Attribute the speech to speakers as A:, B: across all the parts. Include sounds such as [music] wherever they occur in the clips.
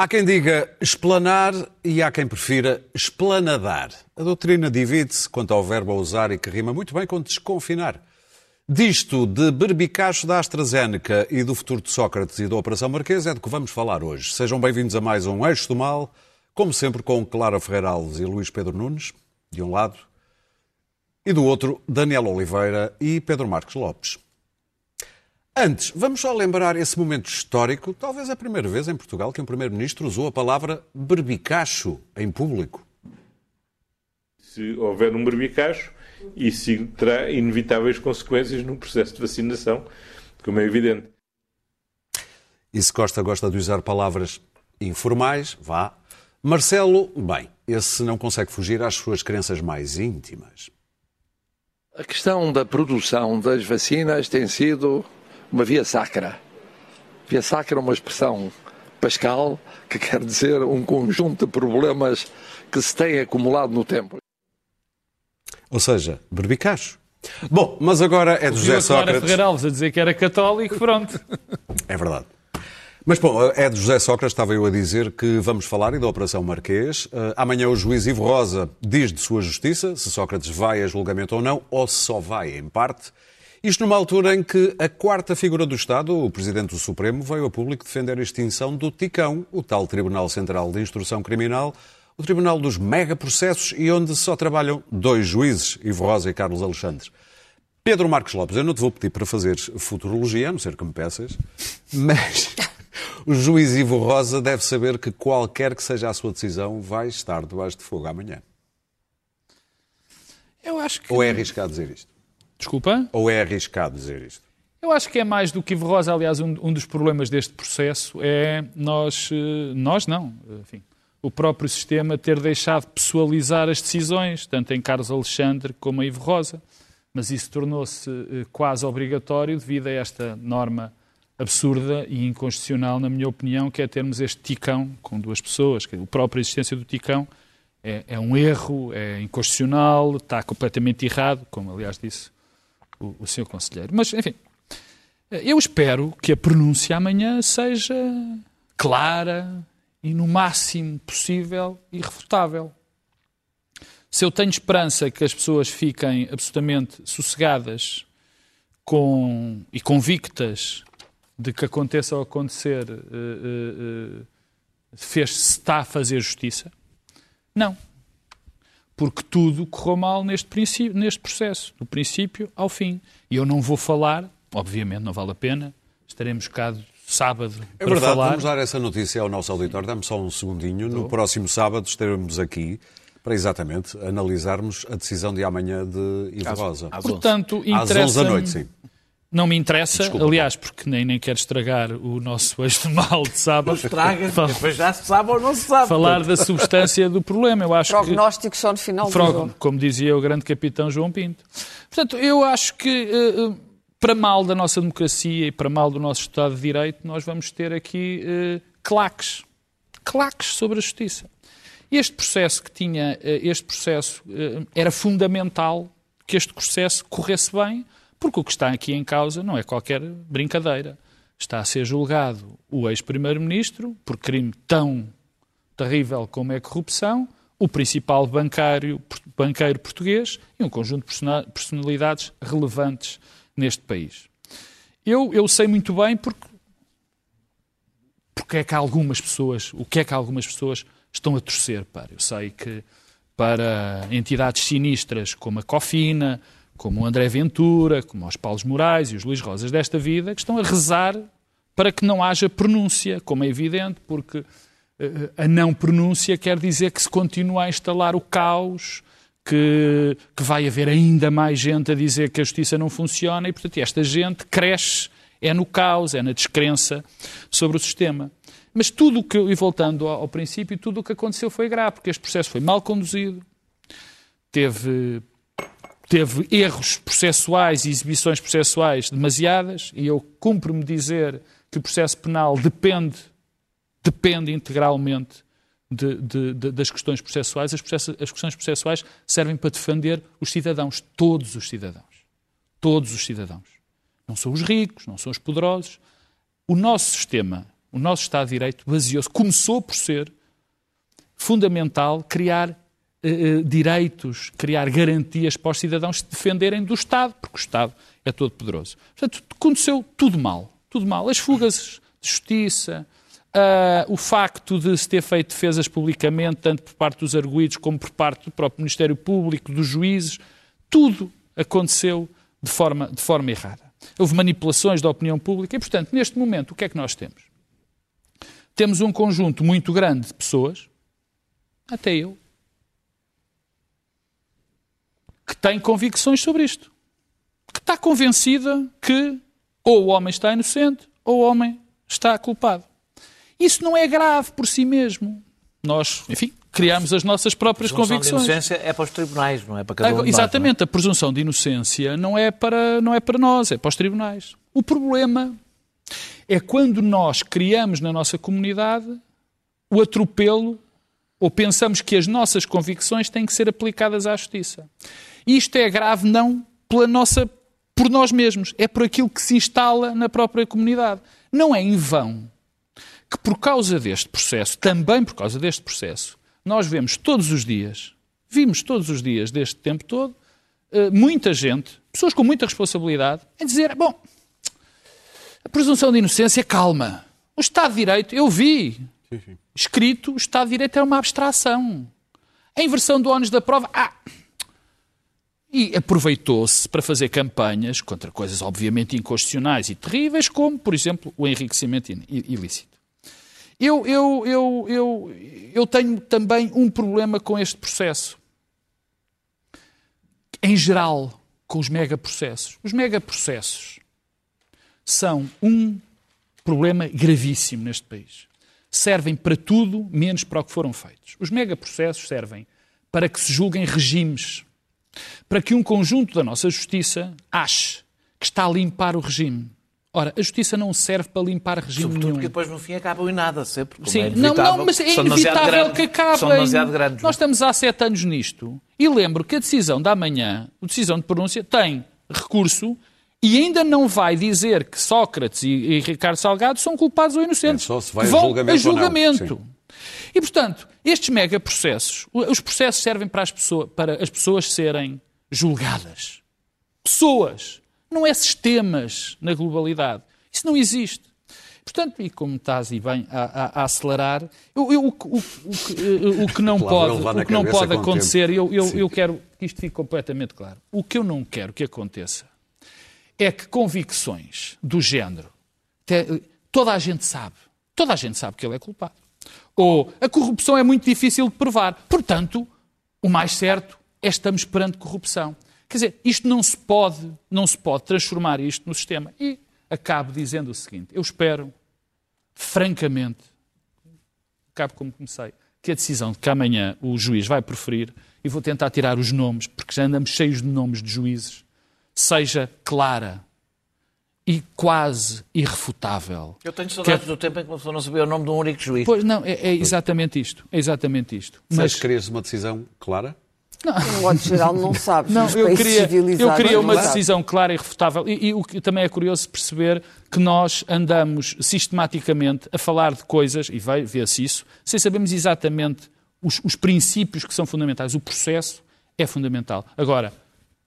A: Há quem diga esplanar e há quem prefira esplanadar. A doutrina divide-se quanto ao verbo a usar e que rima muito bem com desconfinar. Disto, de berbicacho da AstraZeneca e do futuro de Sócrates e da Operação Marquês é do que vamos falar hoje. Sejam bem-vindos a mais um Eixo do Mal, como sempre com Clara Ferreira Alves e Luís Pedro Nunes, de um lado, e do outro, Daniel Oliveira e Pedro Marques Lopes. Antes, vamos só lembrar esse momento histórico, talvez a primeira vez em Portugal que um Primeiro-Ministro usou a palavra berbicacho em público.
B: Se houver um berbicacho, isso terá inevitáveis consequências no processo de vacinação, como é evidente.
A: E se Costa gosta de usar palavras informais, vá. Marcelo, bem, esse não consegue fugir às suas crenças mais íntimas.
C: A questão da produção das vacinas tem sido uma via sacra. Via sacra é uma expressão pascal que quer dizer um conjunto de problemas que se têm acumulado no tempo.
A: Ou seja, berbicacho. Bom, mas agora é de José Sócrates.
D: Ferreira Alves a dizer que era católico, pronto.
A: É verdade. Mas, bom, é de José Sócrates, estava eu a dizer que vamos falar e da Operação Marquês. Uh, amanhã o juiz Ivo Rosa diz de sua justiça se Sócrates vai a julgamento ou não, ou se só vai em parte. Isto numa altura em que a quarta figura do Estado, o Presidente do Supremo, veio a público defender a extinção do TICão, o tal Tribunal Central de Instrução Criminal, o Tribunal dos megaprocessos e onde só trabalham dois juízes, Ivo Rosa e Carlos Alexandre. Pedro Marcos Lopes, eu não te vou pedir para fazer futurologia, a não ser que me peças, mas o juiz Ivo Rosa deve saber que qualquer que seja a sua decisão vai estar debaixo de fogo amanhã.
D: Eu acho que...
A: Ou é arriscado dizer isto?
D: Desculpa?
A: Ou é arriscado dizer isto?
D: Eu acho que é mais do que Ivo Rosa. Aliás, um, um dos problemas deste processo é nós, eh, nós não, enfim, o próprio sistema ter deixado pessoalizar as decisões, tanto em Carlos Alexandre como em Ivo Rosa. Mas isso tornou-se eh, quase obrigatório devido a esta norma absurda e inconstitucional, na minha opinião, que é termos este ticão com duas pessoas. Que a própria existência do ticão é, é um erro, é inconstitucional, está completamente errado, como aliás disse o, o Sr. Conselheiro. Mas, enfim, eu espero que a pronúncia amanhã seja clara e, no máximo possível, irrefutável. Se eu tenho esperança que as pessoas fiquem absolutamente sossegadas com, e convictas de que aconteça ou acontecer, uh, uh, uh, fez, se está a fazer justiça, não porque tudo correu mal neste, princípio, neste processo, do princípio ao fim. E eu não vou falar, obviamente não vale a pena, estaremos cá sábado
A: é
D: para
A: verdade,
D: falar.
A: vamos dar essa notícia ao nosso auditório, dá-me só um segundinho. No próximo sábado estaremos aqui para exatamente analisarmos a decisão de amanhã de Ivo Rosa.
D: Às Portanto,
A: às 11 da noite, sim.
D: Não me interessa, Desculpa, aliás, porque nem, nem quero estragar o nosso [laughs] eixo de mal de sábado.
E: Estraga, depois já se sabe ou não se sabe.
D: Falar da substância do problema. Eu acho
F: Prognóstico
D: que,
F: só no final
D: Frog,
F: do jogo.
D: Como dizia o grande capitão João Pinto. Portanto, eu acho que, uh, para mal da nossa democracia e para mal do nosso Estado de Direito, nós vamos ter aqui uh, claques. Claques sobre a justiça. Este processo que tinha, uh, este processo era fundamental que este processo corresse bem, porque o que está aqui em causa não é qualquer brincadeira. Está a ser julgado o ex-primeiro-ministro por crime tão terrível como é a corrupção, o principal bancário, banqueiro português e um conjunto de personalidades relevantes neste país. Eu, eu sei muito bem porque, porque é que algumas pessoas, o que é que algumas pessoas estão a torcer para. Eu sei que para entidades sinistras como a Cofina, como o André Ventura, como os Paulos Moraes e os Luís Rosas desta vida, que estão a rezar para que não haja pronúncia, como é evidente, porque uh, a não pronúncia quer dizer que se continua a instalar o caos, que, que vai haver ainda mais gente a dizer que a justiça não funciona e, portanto, esta gente cresce, é no caos, é na descrença sobre o sistema. Mas tudo o que, e voltando ao, ao princípio, tudo o que aconteceu foi grave, porque este processo foi mal conduzido, teve teve erros processuais e exibições processuais demasiadas, e eu cumpro-me dizer que o processo penal depende, depende integralmente de, de, de, das questões processuais. As, as questões processuais servem para defender os cidadãos, todos os cidadãos. Todos os cidadãos. Não são os ricos, não são os poderosos. O nosso sistema o nosso Estado de Direito baseou-se, começou por ser fundamental criar eh, eh, direitos, criar garantias para os cidadãos se defenderem do Estado, porque o Estado é todo poderoso. Portanto, aconteceu tudo mal. Tudo mal. As fugas de justiça, uh, o facto de se ter feito defesas publicamente, tanto por parte dos arguídos como por parte do próprio Ministério Público, dos juízes, tudo aconteceu de forma, de forma errada. Houve manipulações da opinião pública e, portanto, neste momento, o que é que nós temos? Temos um conjunto muito grande de pessoas, até eu, que tem convicções sobre isto. Que está convencida que ou o homem está inocente ou o homem está culpado. Isso não é grave por si mesmo. Nós, enfim, criamos as nossas próprias
E: a
D: convicções.
E: de inocência é para os tribunais, não é para cada um
D: Exatamente,
E: nós, é?
D: a presunção de inocência não é, para, não é para nós, é para os tribunais. O problema é quando nós criamos na nossa comunidade o atropelo ou pensamos que as nossas convicções têm que ser aplicadas à justiça. Isto é grave não pela nossa, por nós mesmos, é por aquilo que se instala na própria comunidade. Não é em vão que por causa deste processo, também por causa deste processo, nós vemos todos os dias, vimos todos os dias deste tempo todo, eh, muita gente, pessoas com muita responsabilidade, a dizer: bom, a presunção de inocência, calma. O Estado de Direito, eu vi, escrito, o Estado de Direito é uma abstração. A inversão do ónus da prova, ah, e aproveitou-se para fazer campanhas contra coisas obviamente inconstitucionais e terríveis, como, por exemplo, o enriquecimento ilícito. Eu, eu, eu, eu, eu tenho também um problema com este processo. Em geral, com os megaprocessos. Os megaprocessos são um problema gravíssimo neste país. Servem para tudo, menos para o que foram feitos. Os megaprocessos servem para que se julguem regimes para que um conjunto da nossa justiça ache que está a limpar o regime. Ora, a justiça não serve para limpar regime
E: Sobretudo
D: nenhum.
E: porque depois no fim acabam em nada, sempre.
D: Sim,
E: é
D: não, não, mas é inevitável que acabem.
E: São demasiado grandes.
D: Nós estamos há sete anos nisto e lembro que a decisão da manhã, a decisão de pronúncia, tem recurso e ainda não vai dizer que Sócrates e, e Ricardo Salgado são culpados ou inocentes.
A: É só se vai
D: vão
A: a julgamento.
D: A julgamento. E, portanto, estes megaprocessos, os processos servem para as, pessoas, para as pessoas serem julgadas. Pessoas, não é sistemas na globalidade. Isso não existe. Portanto, e como estás e bem a, a, a acelerar, eu, eu, o, o, o, o, que não [laughs] pode, o que não pode acontecer, eu, eu, eu quero que isto fique completamente claro. O que eu não quero que aconteça é que convicções do género, toda a gente sabe, toda a gente sabe que ele é culpado. Ou a corrupção é muito difícil de provar. Portanto, o mais certo é estamos perante corrupção. Quer dizer, isto não se pode, não se pode transformar isto no sistema. E acabo dizendo o seguinte: eu espero, francamente, acabo como comecei, que a decisão de que amanhã o juiz vai proferir, e vou tentar tirar os nomes, porque já andamos cheios de nomes de juízes, seja clara e quase irrefutável.
E: Eu tenho saudades que... do tempo em que uma pessoa não sabia o nome de um único juiz.
D: Pois não, é, é exatamente isto. É exatamente isto.
A: Mas querias uma decisão clara?
F: Não. No modo geral, não [laughs] sabes.
D: Não, eu queria, eu queria uma decisão clara e refutável. E, e, o que também é curioso perceber que nós andamos sistematicamente a falar de coisas, e vê-se isso, sem sabermos exatamente os, os princípios que são fundamentais. O processo é fundamental. Agora,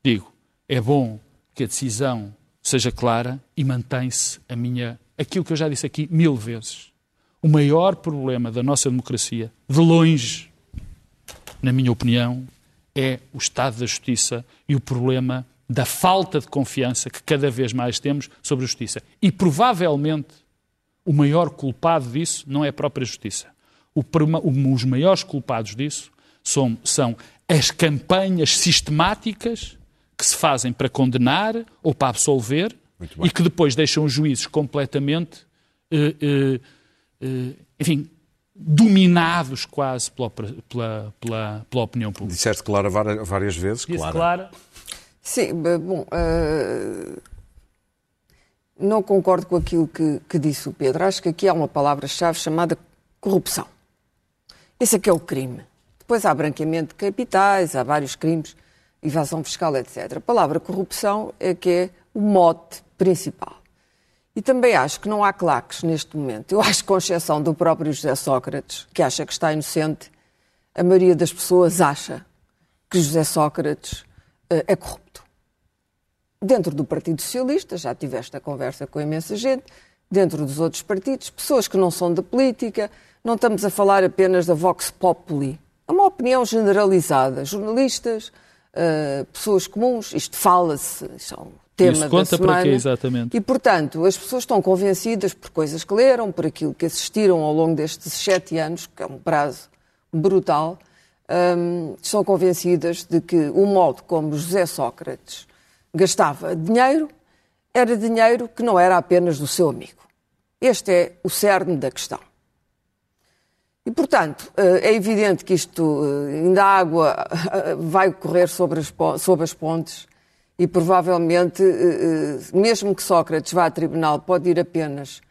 D: digo, é bom que a decisão seja clara e mantém-se a minha. aquilo que eu já disse aqui mil vezes. O maior problema da nossa democracia, de longe, na minha opinião, é o estado da justiça e o problema da falta de confiança que cada vez mais temos sobre a justiça. E provavelmente o maior culpado disso não é a própria justiça. O, os maiores culpados disso são, são as campanhas sistemáticas que se fazem para condenar ou para absolver e que depois deixam os juízes completamente, eh, eh, eh, enfim, dominados quase pela, pela, pela, pela opinião pública.
A: Disseste Clara várias vezes,
D: Disse Clara. Clara.
F: Sim, bom, uh, não concordo com aquilo que, que, disse o Pedro. Acho que aqui há uma palavra-chave chamada corrupção. Esse é que é o crime. Depois há branqueamento de capitais, há vários crimes, evasão fiscal, etc. A palavra corrupção é que é o mote principal. E também acho que não há claques neste momento. Eu acho que, com exceção do próprio José Sócrates, que acha que está inocente, a maioria das pessoas acha que José Sócrates uh, é corrupto. Dentro do Partido Socialista, já tiveste a conversa com imensa gente, dentro dos outros partidos, pessoas que não são da política, não estamos a falar apenas da Vox Populi. É uma opinião generalizada. Jornalistas, uh, pessoas comuns, isto fala-se, são tema
D: Isso conta
F: semana.
D: para quê, exatamente?
F: E, portanto, as pessoas estão convencidas por coisas que leram, por aquilo que assistiram ao longo destes sete anos, que é um prazo brutal, hum, estão convencidas de que o modo como José Sócrates gastava dinheiro era dinheiro que não era apenas do seu amigo. Este é o cerne da questão. E, portanto, é evidente que isto, ainda a água [laughs] vai correr sobre as, sobre as pontes e provavelmente, mesmo que Sócrates vá a tribunal, pode ir apenas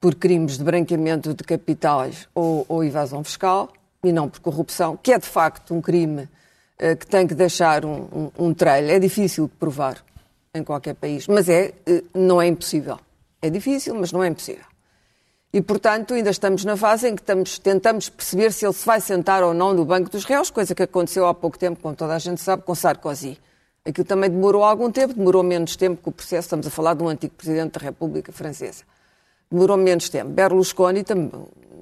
F: por crimes de branqueamento de capitais ou, ou evasão fiscal e não por corrupção, que é de facto um crime que tem que deixar um, um, um trelho. É difícil de provar em qualquer país, mas é, não é impossível. É difícil, mas não é impossível. E, portanto, ainda estamos na fase em que estamos, tentamos perceber se ele se vai sentar ou não no Banco dos Réus, coisa que aconteceu há pouco tempo, como toda a gente sabe, com Sarkozy. Aquilo também demorou algum tempo, demorou menos tempo que o processo, estamos a falar de um antigo Presidente da República Francesa. Demorou menos tempo. Berlusconi, também,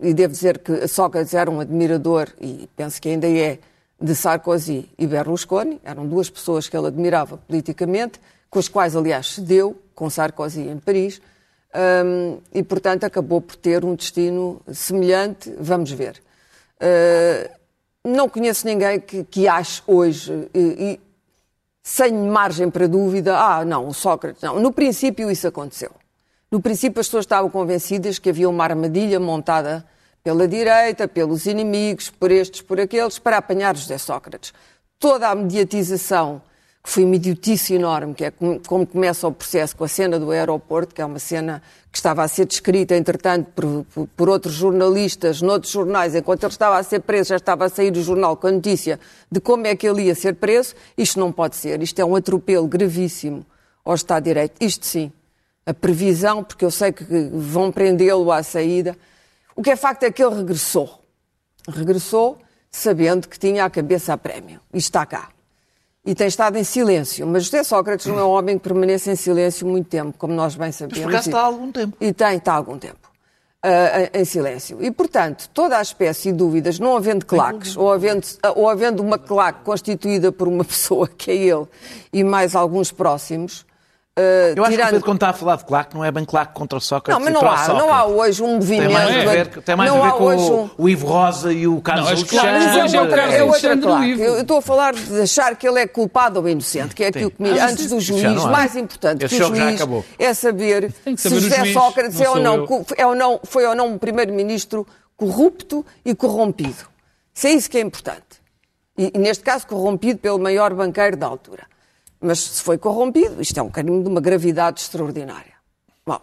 F: e devo dizer que Sócrates era um admirador, e penso que ainda é, de Sarkozy e Berlusconi, eram duas pessoas que ele admirava politicamente, com as quais, aliás, se deu, com Sarkozy em Paris, um, e, portanto, acabou por ter um destino semelhante. Vamos ver. Uh, não conheço ninguém que, que ache hoje, e, e, sem margem para dúvida, ah, não, Sócrates, não. No princípio isso aconteceu. No princípio as pessoas estavam convencidas que havia uma armadilha montada pela direita, pelos inimigos, por estes, por aqueles, para apanhar José Sócrates. Toda a mediatização que foi uma idiotice enorme, que é como começa o processo com a cena do aeroporto, que é uma cena que estava a ser descrita, entretanto, por, por, por, outros jornalistas, noutros jornais, enquanto ele estava a ser preso, já estava a sair o jornal com a notícia de como é que ele ia ser preso. Isto não pode ser. Isto é um atropelo gravíssimo ao Estado de Direito. Isto sim. A previsão, porque eu sei que vão prendê-lo à saída. O que é facto é que ele regressou. Regressou sabendo que tinha a cabeça a prémio. E está cá e tem estado em silêncio. Mas José Sócrates não é um homem que permanece em silêncio muito tempo, como nós bem sabemos. Mas
E: por acaso está há algum tempo.
F: E tem, está há algum tempo. Uh, em silêncio. E, portanto, toda a espécie de dúvidas, não havendo claques, ou havendo, ou havendo uma claque constituída por uma [laughs] pessoa, que é ele, e mais alguns próximos,
E: Uh, eu acho tirando... que o Pedro, quando está a falar de claque, não é bem claque contra o Sócrates
F: Não, mas não há, não há hoje um movimento... Tem
E: mais a ver, tem mais a ver com o, o, Ivo Rosa e o Carlos não, Alexandre.
F: Mas é outra, é outra claque. Eu estou a falar de achar que ele é culpado ou inocente, que é aquilo que, me, ah, antes do juiz, mais importante
E: Esse
F: que o juiz, é saber, saber se José Sócrates é ou não, é ou não, foi ou não um primeiro-ministro corrupto e corrompido. Isso é isso que é importante. E, e, neste caso, corrompido pelo maior banqueiro da altura. Mas se foi corrompido, isto é um crime de uma gravidade extraordinária. Bom,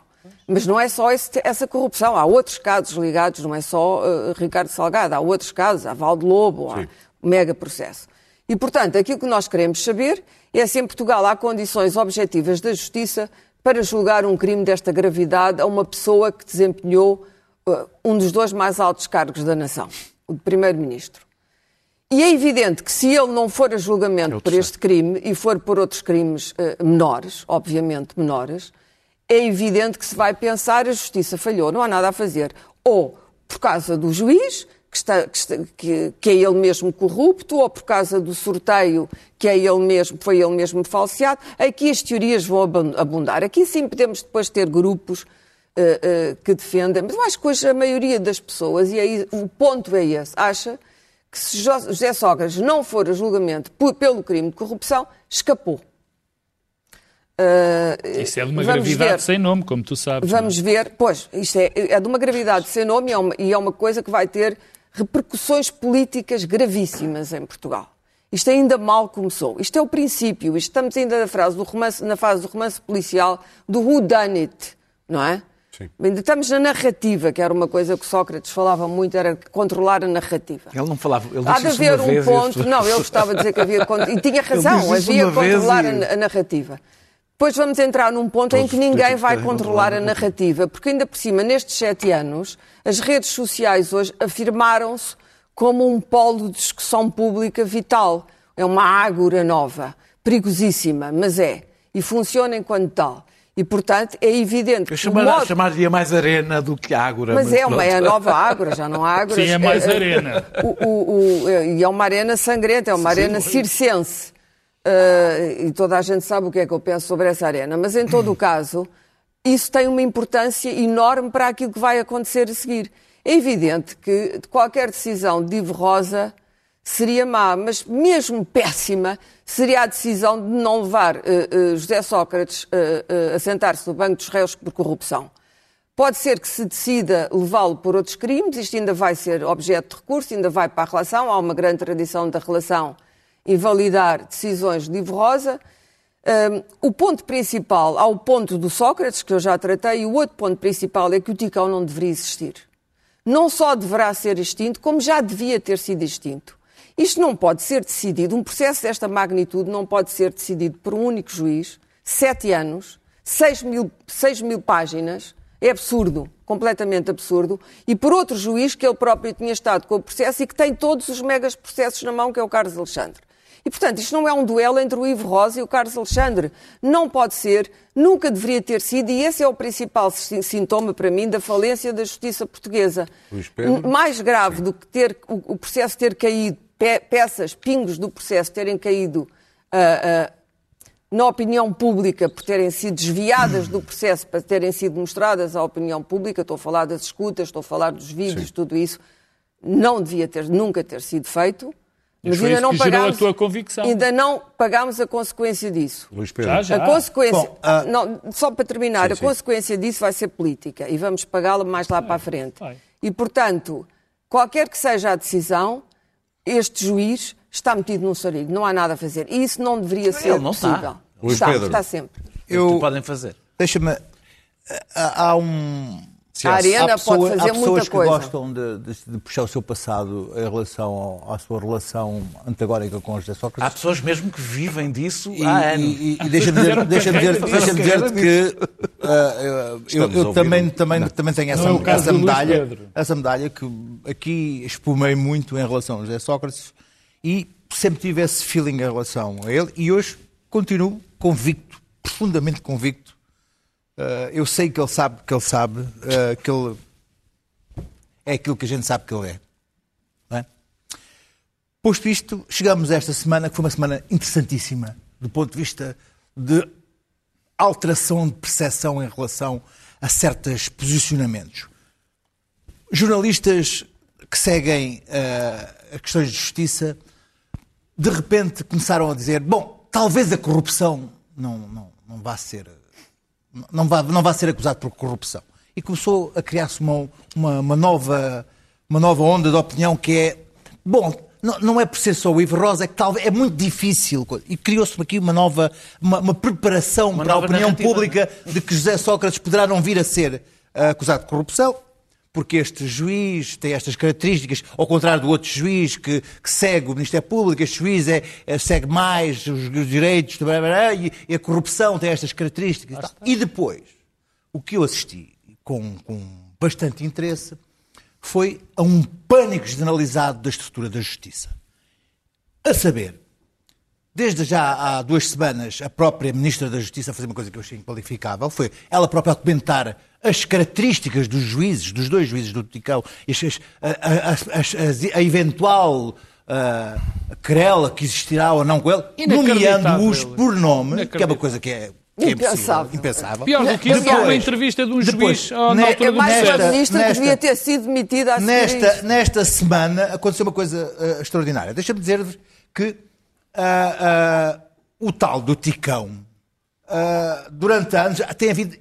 F: mas não é só esse, essa corrupção. Há outros casos ligados, não é só uh, Ricardo Salgado, há outros casos, há Valde Lobo, há mega processo. E, portanto, aquilo que nós queremos saber é se em Portugal há condições objetivas da justiça para julgar um crime desta gravidade a uma pessoa que desempenhou uh, um dos dois mais altos cargos da nação, o de Primeiro-Ministro. E é evidente que se ele não for a julgamento Eu por este crime e for por outros crimes uh, menores, obviamente menores, é evidente que se vai pensar a justiça falhou, não há nada a fazer. Ou por causa do juiz, que, está, que, está, que, que, é ele mesmo corrupto, ou por causa do sorteio, que é ele mesmo, foi ele mesmo falseado. Aqui as teorias vão abundar. Aqui sim podemos depois ter grupos uh, uh, que defendem, mas eu acho que hoje a maioria das pessoas, e aí o ponto é esse, acha que se José Sócrates não for a julgamento por, pelo crime de corrupção, escapou.
D: Uh, Isso é de uma gravidade ver, sem nome, como tu sabes.
F: É? Vamos
D: não?
F: ver, pois, isto é, é de uma gravidade sem nome e é, uma, e é uma coisa que vai ter repercussões políticas gravíssimas em Portugal. Isto ainda mal começou. Isto é o princípio. Estamos ainda na, fase do romance, na fase do romance policial do who done it, não é? Sim. Estamos na narrativa, que era uma coisa que Sócrates falava muito, era controlar a narrativa.
E: Ele não falava, ele
F: Há de haver um
E: vez,
F: ponto, não, ele gostava de dizer que havia, [laughs] e tinha razão, havia controlar a, a narrativa. depois vamos entrar num ponto em que ninguém vai controlar a narrativa, porque ainda por cima, nestes sete anos, as redes sociais hoje afirmaram-se como um polo de discussão pública vital. É uma ágora nova, perigosíssima, mas é. E funciona enquanto tal. E, portanto, é evidente que.
E: Eu chamar, modo... chamaria mais arena do que ágora.
F: Mas, mas é uma é a nova ágora, já não há [laughs] ágora.
D: Sim, é mais arena.
F: O, o, o, e é uma arena sangrenta, é uma Sim, arena circense. Uh, e toda a gente sabe o que é que eu penso sobre essa arena. Mas, em todo o caso, isso tem uma importância enorme para aquilo que vai acontecer a seguir. É evidente que qualquer decisão de Ivo Rosa seria má, mas mesmo péssima seria a decisão de não levar uh, uh, José Sócrates uh, a sentar-se no banco dos réus por corrupção. Pode ser que se decida levá-lo por outros crimes, isto ainda vai ser objeto de recurso, ainda vai para a relação, há uma grande tradição da relação invalidar decisões de Ivo Rosa. Um, o ponto principal, há o ponto do Sócrates, que eu já tratei, e o outro ponto principal é que o Ticão não deveria existir. Não só deverá ser extinto, como já devia ter sido extinto. Isto não pode ser decidido, um processo desta magnitude não pode ser decidido por um único juiz, sete anos, seis mil, seis mil páginas, é absurdo, completamente absurdo, e por outro juiz que ele próprio tinha estado com o processo e que tem todos os megas processos na mão, que é o Carlos Alexandre. E, portanto, isto não é um duelo entre o Ivo Rosa e o Carlos Alexandre. Não pode ser, nunca deveria ter sido, e esse é o principal sintoma para mim da falência da justiça portuguesa. Mais grave do que ter o processo ter caído pe peças, pingos do processo terem caído uh, uh, na opinião pública por terem sido desviadas do processo para terem sido mostradas à opinião pública, estou a falar das escutas, estou a falar dos vídeos, Sim. tudo isso, não devia ter, nunca ter sido feito.
D: Mas, mas ainda não pagámos, a tua convicção.
F: ainda não pagámos a consequência disso.
A: Luís Pedro.
D: Já, já.
F: A consequência, Bom, uh... não, só para terminar, sim, a sim. consequência disso vai ser política e vamos pagá-la mais lá para a frente. Vai. E portanto, qualquer que seja a decisão, este juiz está metido num sarilho, não há nada a fazer. E isso não deveria ser não possível. Está.
A: Luís
F: está,
A: Pedro.
F: está sempre.
E: Eu, o que podem fazer? Deixa-me. Há um.
F: A Arena
E: pessoa,
F: pode fazer
E: muita
F: coisa.
E: Há pessoas que gostam de, de, de, puxar o seu passado em relação à sua relação antagónica com José Sócrates. Há pessoas mesmo que vivem disso
G: e, há anos.
E: E, e, e deixa-me dizer, deixa dizer, deixa dizer que uh, eu, eu também, também, também tenho essa, é essa medalha, essa medalha que aqui espumei muito em relação a José Sócrates e sempre tive esse feeling em relação a ele e hoje continuo convicto, profundamente convicto eu sei que ele sabe que ele sabe uh, que ele é aquilo que a gente sabe que ele é. é. Posto isto, chegamos a esta semana, que foi uma semana interessantíssima, do ponto de vista de alteração de percepção em relação a certos posicionamentos. Jornalistas que seguem uh, questões de justiça, de repente começaram a dizer: bom, talvez a corrupção não, não, não vá ser não vai, não vai ser acusado por corrupção. E começou a criar-se uma, uma, uma, nova, uma nova onda de opinião que é, bom, não, não é por ser só o Ivo Rosa, é que talvez é muito difícil. E criou-se aqui uma nova, uma, uma preparação uma para a opinião narrativa. pública de que José Sócrates poderá não vir a ser uh, acusado de corrupção porque este juiz tem estas características, ao contrário do outro juiz que, que segue o Ministério Público, este juiz é, é segue mais os, os direitos e, e, a corrupção tem estas características. E, e depois, o que eu assisti com, com bastante interesse foi a um pânico generalizado da estrutura da justiça. A saber, Desde já há duas semanas, a própria Ministra da Justiça a fazer uma coisa que eu achei inqualificável, foi ela própria a comentar as características dos juízes, dos dois juízes do Ticão, a, a, a, a eventual uh, querela que existirá ou não com ele, nomeando-os por nome, que é uma coisa que é que é impensável. impensável.
D: Pior do que isso, depois, uma entrevista de um depois, juiz oh, na altura
F: é mais uma ministra que devia ter sido demitida a
E: nesta, nesta semana aconteceu uma coisa uh, extraordinária. Deixa-me dizer-vos que uh, uh, o tal do Ticão, uh, durante anos, tem havido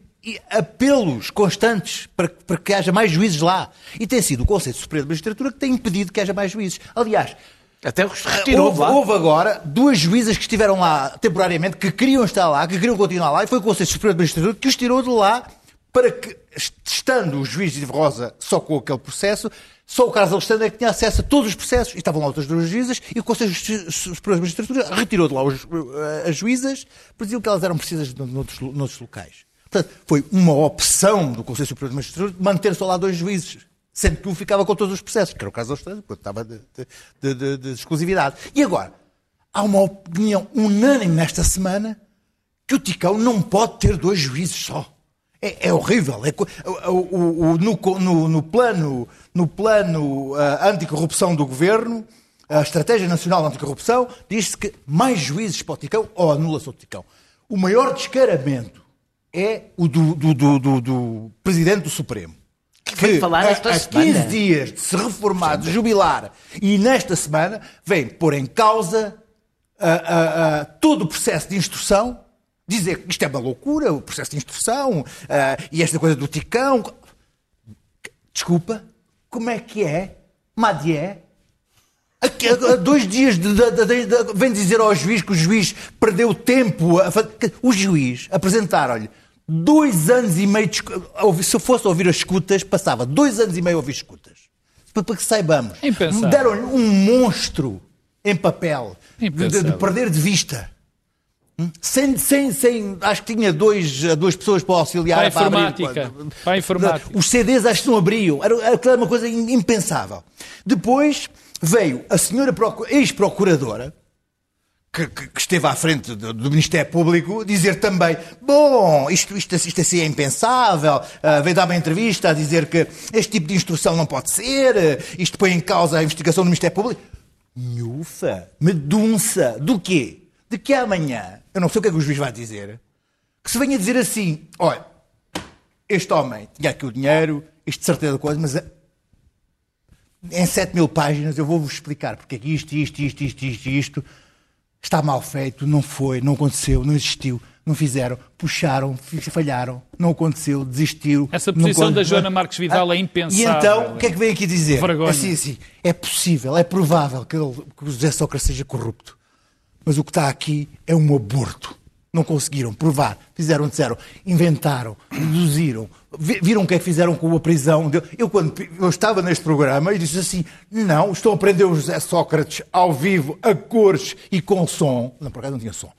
E: apelos constantes para, para, que haja mais juízes lá. E tem sido o Conselho Superior de Magistratura que tem impedido que haja mais juízes. Aliás,
G: até retirou
E: houve, houve, agora duas juízas que estiveram lá temporariamente, que queriam estar lá, que queriam continuar lá, e foi o Conselho Superior de Magistratura que os tirou de lá para que estando o juiz de Rosa só com aquele processo, só o Carlos Alexandre é que tinha acesso a todos os processos. E estavam lá outras duas juízas e o Conselho Superior de Magistratura retirou de lá os, as juízas porque diziam que elas eram precisas noutros, noutros locais. Portanto, foi uma opção do Conselho Superior de Magistratura manter só lá dois juízes, sendo que um ficava com todos os processos, que era o caso Alexandre, porque estava de, de, de, de exclusividade. E agora, há uma opinião unânime nesta semana que o Ticão não pode ter dois juízes só. É, é horrível. É, o, o, o, no, no, no, plano, no plano uh, anticorrupção do governo, a Estratégia Nacional Anticorrupção, diz-se que mais juízes para o Ticão ou anula-se o Ticão. O maior descaramento é o do, do, do, do Presidente do Supremo.
G: Que, falar a, a
E: 15 dias de se reformar, de jubilar, e nesta semana vem pôr em causa uh, uh, todo o processo de instrução dizer que isto é uma loucura, o processo de instrução, uh, e esta coisa do ticão. Desculpa, como é que é? Madié? Há dois dias de, de, de, de, vem dizer ao juiz que o juiz perdeu tempo. A. O juiz apresentaram-lhe dois anos e meio. De... Se eu fosse ouvir as escutas, passava dois anos e meio a ouvir escutas. Para, que saibamos. Deram-lhe um monstro em papel de, perder de vista. Sem, sem, sem, acho que tinha dois, duas pessoas para auxiliar.
D: Para a informática. Para, para a informática.
E: Os CDs acho que não abriam. Era, era uma coisa impensável. Depois veio a senhora ex-procuradora, que, que, que, esteve à frente do, do, Ministério Público, dizer também: bom, isto, isto, isto assim é impensável. Uh, veio dar uma entrevista a dizer que este tipo de instrução não pode ser, uh, isto põe em causa a investigação do Ministério Público. Nhufa, medunça, do quê? De que amanhã, eu não sei o que é que o juiz vai dizer, que se venha dizer assim: olha, este homem tinha aqui o dinheiro, isto de certeza coisa, mas eh, em 7 mil páginas eu vou-vos explicar porque é que isto, isto, isto, isto, isto, isto está mal feito, não foi, não aconteceu, não existiu, não fizeram, puxaram, falharam, não aconteceu, desistiu.
D: Essa posição não, da Joana Marques Vidal é impensável.
E: E então, o que é que vem aqui dizer?
D: Vergonha.
E: Assim, assim, é possível, é provável que, ele, que o José Sócrates seja corrupto. Mas o que está aqui é um aborto. Não conseguiram provar. Fizeram, disseram, inventaram, deduziram. Viram o que é que fizeram com a prisão. Eu, quando eu estava neste programa, e disse assim: não, estão a prender o José Sócrates ao vivo, a cores e com som. Não, por acaso não tinha som.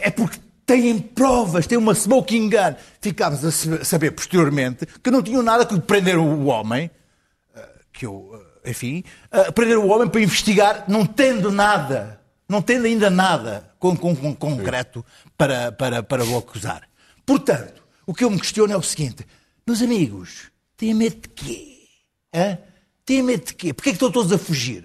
E: É porque têm provas, têm uma smoking gun. Ficámos a saber posteriormente que não tinham nada que prender o homem, eh, que eu, eh, enfim, prender o homem para investigar, não tendo nada não tendo ainda nada com, com, com concreto para, para, para o acusar. Portanto, o que eu me questiono é o seguinte: meus amigos, têm medo de quê? Hã? Têm medo de quê? Porquê é que estão todos a fugir?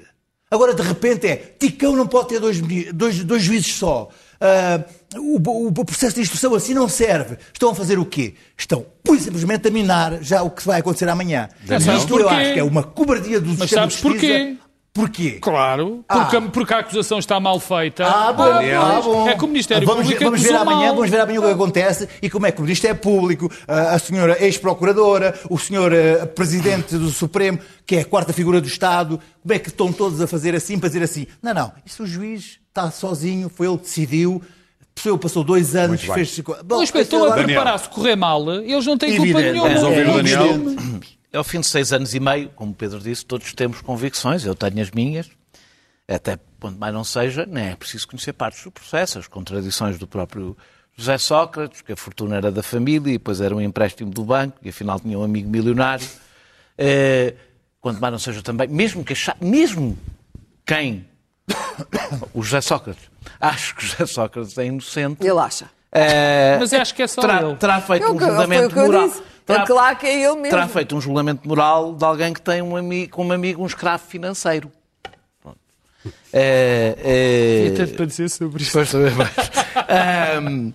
E: Agora, de repente, é Ticão não pode ter dois, dois, dois juízes só. Uh, o, o, processo de instrução assim não serve. Estão a fazer o quê? Estão, por simplesmente, a minar já o que vai acontecer amanhã. Isto eu acho que é uma cobardia do
D: Mas sabes porquê?
E: Porquê?
D: Claro, porque, ah. porque a acusação está mal feita.
E: Ah, bom, ah, bom.
D: É que o Ministério
E: vamos,
D: Público
E: vamos ver amanhã, Vamos ver amanhã o que acontece e como é que o Ministério Público, a senhora ex-procuradora, o senhor eh, Presidente do Supremo, que é a quarta figura do Estado, como é que estão todos a fazer assim, para dizer assim? Não, não, isso o juiz está sozinho, foi ele que decidiu, a pessoa passou dois anos, fez...
D: Bom, o inspetor a preparar-se correr mal, eles não têm culpa nenhuma.
A: Vamos ouvir o Daniel.
G: Ao fim de seis anos e meio, como o Pedro disse, todos temos convicções, eu tenho as minhas, até quanto mais não seja, nem é preciso conhecer partes do processo, as contradições do próprio José Sócrates, que a fortuna era da família e depois era um empréstimo do banco e afinal tinha um amigo milionário. Eh, quanto mais não seja também, mesmo, que achar, mesmo quem, [coughs] o José Sócrates, acho que o José Sócrates é inocente.
F: Ele acha.
D: Uh, Mas acho que é só
G: terá,
D: ele.
G: Terá feito eu, um julgamento moral.
F: Terá, é claro que é ele mesmo.
G: Terá feito um julgamento moral de alguém que tem um amigo, como amigo um escravo financeiro.
D: É, é... Até para dizer sobre isto. Depois
G: saber mais. [laughs] um,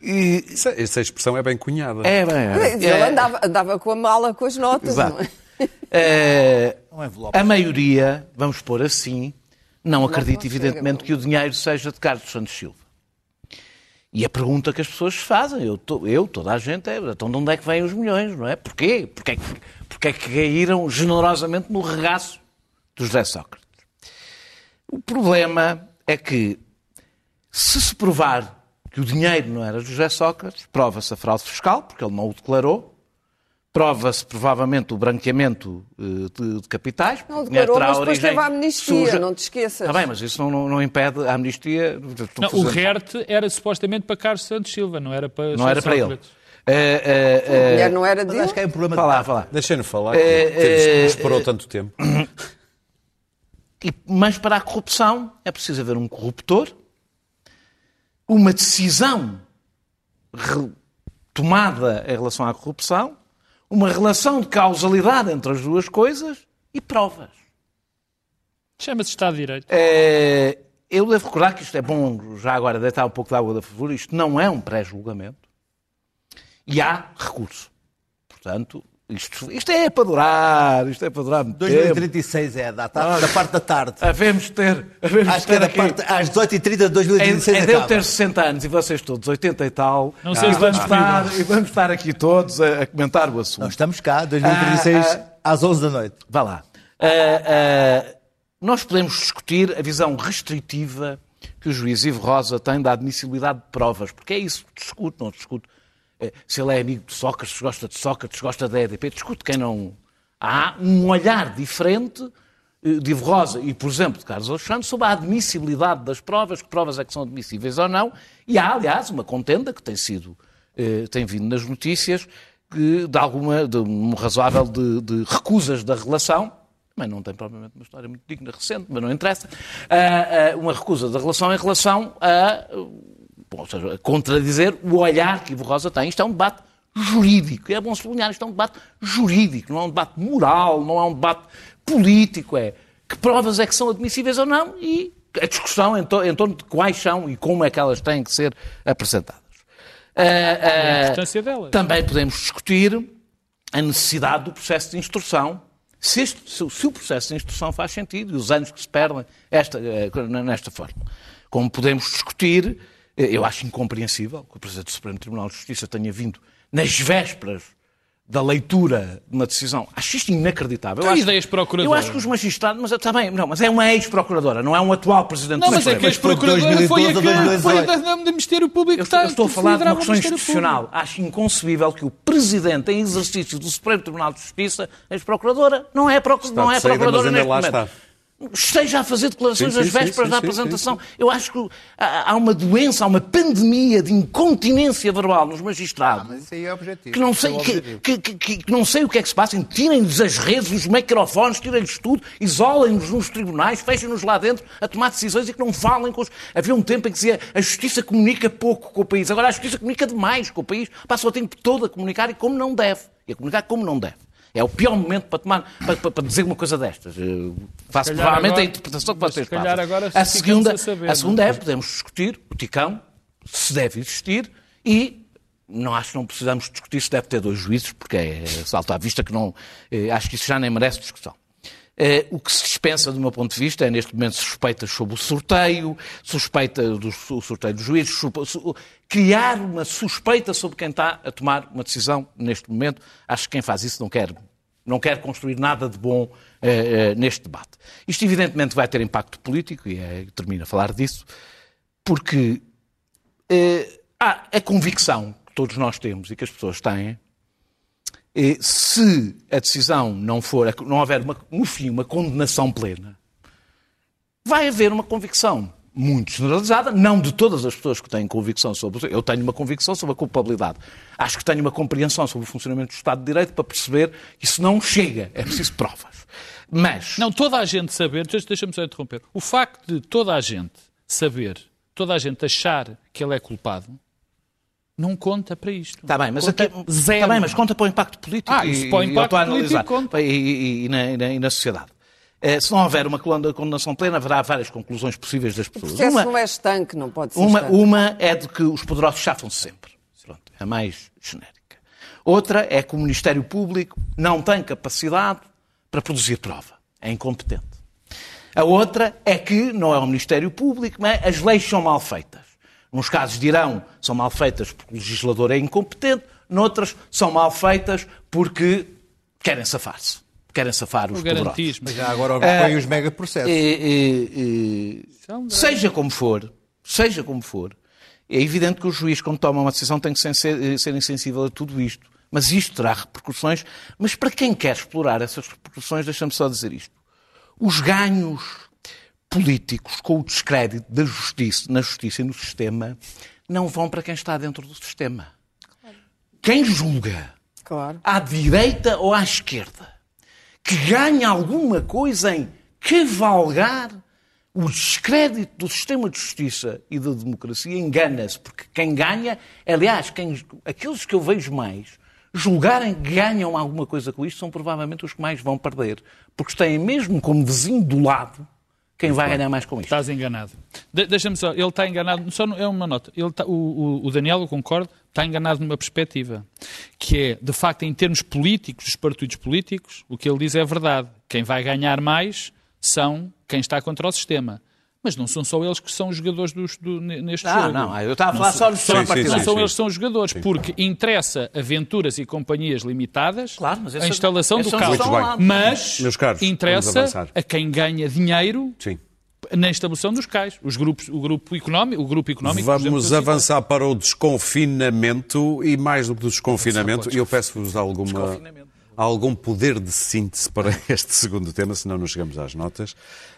A: e... Essa expressão é bem cunhada.
G: É bem. É.
F: Ele é. andava, andava com a mala com as notas.
G: Exato. Não é? É, [laughs] a maioria, vamos pôr assim, não acredita, evidentemente, que o dinheiro seja de Carlos Santos Silva. E a pergunta que as pessoas fazem, eu, eu toda a gente, é então de onde é que vêm os milhões, não é? Porquê? Porquê, porquê é que caíram generosamente no regaço do José Sócrates? O problema é que, se se provar que o dinheiro não era de José Sócrates, prova-se a fraude fiscal, porque ele não o declarou, prova-se provavelmente o branqueamento eh, de, de capitais.
F: Não, declarou, mas depois teve a amnistia,
G: suja.
F: não te esqueças.
G: Está bem, mas isso não, não- não impede a amnistia.
D: Não, o RERT era supostamente para Carlos Santos Silva, não era para
G: Não era para ele.
D: Sócrates.
G: Eh, eh,
F: A mulher não era dele.
E: acho que é um problema
G: lá,
E: de
G: vá lá.
A: Deixem-no falar, que esperou tanto tempo. [coughs]
G: E- mas para a corrupção é preciso haver um corruptor, uma decisão re- tomada em relação à corrupção, uma relação de causalidade entre as duas coisas e provas.
D: Chama-se Estado de Direito.
G: Eh, eu devo recordar que isto é bom, já agora, deitar um pouco de água da fervura, isto não é um pré-julgamento e há recurso. Portanto, isto, isto é para durar, isto é para durar muito tempo.
E: 2036 é a data, da parte da tarde.
G: Havemos de ter, havemos
E: Acho
G: de
E: que é
G: ter
E: parte, às 18h30 de
G: É,
E: 2036
G: é de eu ter 60 anos e vocês todos 80 e tal.
D: Não sei
G: e,
D: se
G: vamos
D: vamos
G: estar, e vamos estar aqui todos a, a comentar o assunto.
E: Nós estamos cá, 2036,
G: Ah,
E: às 11 da noite.
G: Vá lá. Ah, ah, nós podemos discutir a visão restritiva que o juiz Ivo Rosa tem da admissibilidade de provas, porque é isso que discute, não discute se ele é amigo de Sócrates, gosta de Sócrates, gosta da EDP, discute quem não. Há um olhar diferente eh, de Rosa e, por exemplo, de Carlos Alexandre sobre a admissibilidade das provas, que provas é que são admissíveis ou não, e há, aliás, uma contenda que tem sido, eh, tem vindo nas notícias, que, de alguma, de um razoável de, de recusas da relação, mas não tem propriamente uma história muito digna, recente, mas não interessa, uma recusa da relação em relação a, ou seja, a contradizer o olhar que Ivo Rosa tem. Isto é um debate jurídico, é bom sublinhar, isto é um debate jurídico, não é um debate moral, não é um debate político, é que provas é que são admissíveis ou não e a discussão em, to- em torno de quais são e como é que elas têm que ser apresentadas. Ah, ah,
D: A importância delas.
G: também podemos discutir a necessidade do processo de instrução, se, este- se o- se o processo de instrução faz sentido e os anos que se perdem esta, eh, nesta forma. Como podemos discutir, eu acho incompreensível que o Presidente do Supremo Tribunal de Justiça tenha vindo nas vésperas da leitura de uma decisão. Acho isto inacreditável. Acho-
D: ideias procuradoras?
G: Eu acho que os magistrados, mas está bem, não, mas é uma ex-procuradora, não é um atual Presidente
D: Não,
G: do
D: mas é
G: Supremo.
D: que a ex-procuradora foi a
E: 2012 a
D: que foi a
E: 2018.
D: da- do Ministério Público
G: Eu
D: que está
G: estou, eu estou a falar de uma questão institucional. Acho inconcebível que o Presidente, em exercício do Supremo Tribunal de Justiça, ex-procuradora, não é, procu-
A: Está
G: não é procuradora neste
A: lá
G: momento. Esteja a fazer declarações
A: Sim,
G: às
A: sim, sim,
G: vésperas
A: sim,
G: da
A: sim,
G: apresentação. Eu acho que há uma doença, há uma pandemia de incontinência verbal nos magistrados.
E: Mas isso aí é objetivo.
G: Que não, sei,
E: é o
G: que,
E: objetivo.
G: que- que- que- que não sei o que é que se passa. Tirem-lhes as redes, os microfones, tirem-lhes tudo, isolem-nos nos tribunais, fechem-nos lá dentro a tomar decisões e que não falem com os. Havia um tempo em que dizia a justiça comunica pouco com o país. Agora a justiça comunica demais com o país. Passa o tempo todo a comunicar e como não deve. E a comunicar como não deve. É o pior momento para, tomar, para, para- para dizer uma coisa destas. Eu faço
D: calhar
G: provavelmente
D: agora-
G: a interpretação que vocês fazem. a segunda,
D: a saber,
G: a
D: não
G: segunda
D: é?
G: é, podemos discutir o Ticão, se deve existir, e não acho que não precisamos discutir se deve ter dois juízes, porque é salto à vista que não. eh, acho que isso já nem merece discussão. Eh, o que se dispensa, do meu ponto de vista, é neste momento suspeitas sobre o sorteio, suspeita do su- sorteio dos juízes, criar uma suspeita sobre quem está a tomar uma decisão neste momento. Acho que quem faz isso não quer, não quer construir nada de bom eh, eh, neste debate. Isto, evidentemente, vai ter impacto político, e é, termino a falar disso, porque há a convicção que todos nós temos e que as pessoas têm, se a decisão não for, não houver uma- no fim uma condenação plena, vai haver uma convicção muito generalizada, não de todas as pessoas que têm convicção sobre. Eu tenho uma convicção sobre a culpabilidade. Acho que tenho uma compreensão sobre o funcionamento do Estado de Direito para perceber que isso não chega, é preciso provas. Mas.
D: Não, toda a gente saber, deixa- deixa-me só interromper, o facto de toda a gente saber, toda a gente achar que ele é culpado, não conta para isto.
G: Está bem, mas
D: conta
G: aqui,
D: zero.
G: Está bem, mas conta para o impacto político.
D: Ah, isso para o
G: e- e
D: impacto político conta.
G: E, e- e na, e na- e na sociedade. Eh, se não houver uma condenação plena, haverá várias conclusões possíveis das
F: O
G: pessoas.
F: processo
G: Uma,
F: não é estanque, não pode ser
G: uma,
F: estanque.
G: uma é de que os poderosos chafam-se sempre. Pronto, é a mais genérica. Outra é que o Ministério Público não tem capacidade para produzir prova. É incompetente. A outra é que não é o Ministério Público, mas as leis são mal feitas. Nos casos dirão são mal feitas porque o legislador é incompetente, noutras são mal feitas porque querem safar-se. Querem safar os poderosos.
D: garantismo.
E: Já agora
G: É.
E: põe os megaprocessos.
G: E- e- e-
D: é um drama.
G: seja como for, seja como for, é evidente que o juiz, quando toma uma decisão, tem que ser, ser insensível a tudo isto. Mas isto terá repercussões. Mas para quem quer explorar essas repercussões, deixa-me só dizer isto. Os ganhos políticos com o descrédito da justiça, na justiça e no sistema não vão para quem está dentro do sistema. Quem julga,
F: Claro.
G: à direita ou à esquerda, que ganha alguma coisa em cavalgar o descrédito do sistema de justiça e da democracia, engana-se, porque quem ganha, aliás, quem, aqueles que eu vejo mais julgarem que ganham alguma coisa com isto são provavelmente os que mais vão perder, porque têm mesmo como vizinho do lado quem vai ganhar mais com isto.
D: Estás enganado. De- Deixa-me só, ele está enganado, só é uma nota. Ele está- o, o- o Daniel, eu concordo, está enganado numa perspectiva, que é, de facto, em termos políticos, dos partidos políticos, o que ele diz é verdade. Quem vai ganhar mais são quem está contra o sistema. Mas não são só eles que são os jogadores dos- do- neste
G: Não,
D: jogo.
G: não, eu estava a falar só do sistema
A: sim, sim.
D: Não são
A: sim.
D: eles que são os jogadores, porque interessa aventuras e companhias limitadas
G: Claro, mas
D: a
G: esse-
D: instalação do
G: são
D: caos.
A: Muito bem.
G: lá.
D: Mas
A: Meus caros,
D: interessa a quem ganha dinheiro
A: Sim.
D: na instalação dos cais. Os grupos, o grupo económico, o grupo económico
A: Vamos
D: citei.
A: avançar para o desconfinamento e mais do que o desconfinamento, eu peço-vos alguma, algum poder de síntese para [laughs] este segundo tema, senão não chegamos às notas.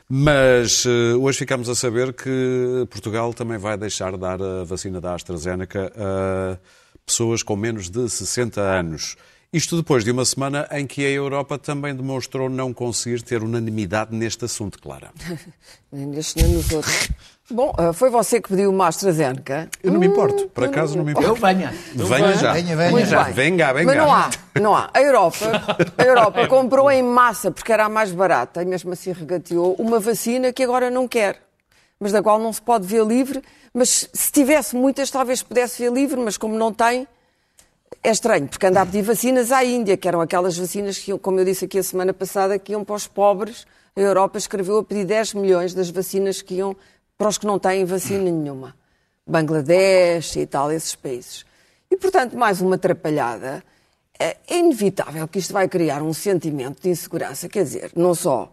A: Mas eh, hoje ficamos a saber que Portugal também vai deixar de dar a vacina da AstraZeneca a pessoas com menos de 60 anos. Isto depois de uma semana em que a Europa também demonstrou não conseguir ter unanimidade neste assunto, Clara. [laughs]
F: Nem nestes nem nos outros. Bom, ah, foi você que pediu uma AstraZeneca.
A: Eu não me importo, por
F: eu
A: acaso não me
G: Eu
A: importo.
G: venha.
A: Venha já.
E: Venha, venha.
F: Muito
A: já.
F: bem.
A: Venga, venga.
F: Mas não há, não há. A Europa, a Europa [laughs] comprou em massa, porque era a mais barata, e mesmo assim regateou, uma vacina que agora não quer, mas da qual não se pode ver livre. Mas se tivesse muitas, talvez pudesse ver livre, mas como não tem, é estranho, porque anda a pedir vacinas à Índia, que eram aquelas vacinas que, iam, como eu disse aqui a semana passada, que iam para os pobres. A Europa escreveu a pedir 10 milhões das vacinas que iam para os que não têm vacina nenhuma. Bangladesh e tal, esses países. E, portanto, mais uma atrapalhada. É inevitável que isto vai criar um sentimento de insegurança. Quer dizer, não só.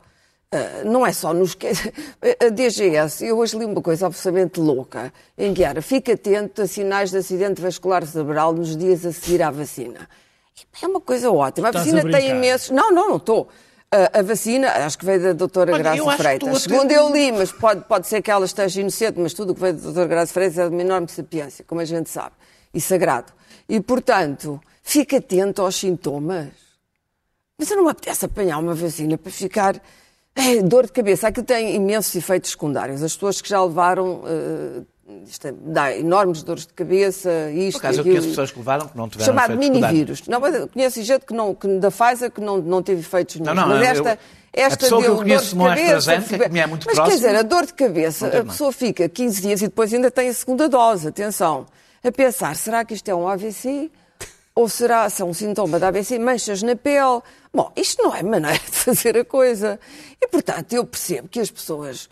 F: ah, não é só nos. [laughs] A DGS, eu hoje li uma coisa absolutamente louca, em que era: fica atento a sinais de acidente vascular cerebral nos dias a seguir à vacina. É uma coisa ótima. A
D: Estás
F: vacina
D: a
F: tem imensos. Não, não, não estou. A, a vacina, acho que veio da doutora
G: Olha,
F: Graça Freitas.
G: ter-
F: Segundo eu li, mas pode, pode ser que ela esteja inocente, mas tudo o que veio da doutora Graça Freitas é de uma enorme sapiência, como a gente sabe, e sagrado. E, portanto, fica atento aos sintomas. Mas eu não me apetece apanhar uma vacina para ficar. É, dor de cabeça. Aquilo tem imensos efeitos secundários. As pessoas que já levaram. eh, isto é, dá enormes dores de cabeça, isto.
G: Por acaso, eu
F: aquilo.
G: conheço pessoas que levaram que não tiveram
F: Chamado minivírus. Não, conheço gente que não, que, da Pfizer que não, não teve efeitos nenhum.
G: não,
F: mas
G: eu-
F: esta,
G: a
F: esta
G: pessoa que eu
F: deu
G: conheço
F: dor de cabeça.
G: AstraZeneca,
F: febre-
G: que me é muito
F: mas
G: próximo,
F: quer dizer, a dor de cabeça,
G: não
F: a pessoa fica 15 dias e depois ainda tem a segunda dose. Atenção. A pensar, será que isto é um AVC? Ou será se é um sintoma da AVC, manchas na pele? Bom, isto não é maneira de [laughs] fazer a coisa. E, portanto, eu percebo que as pessoas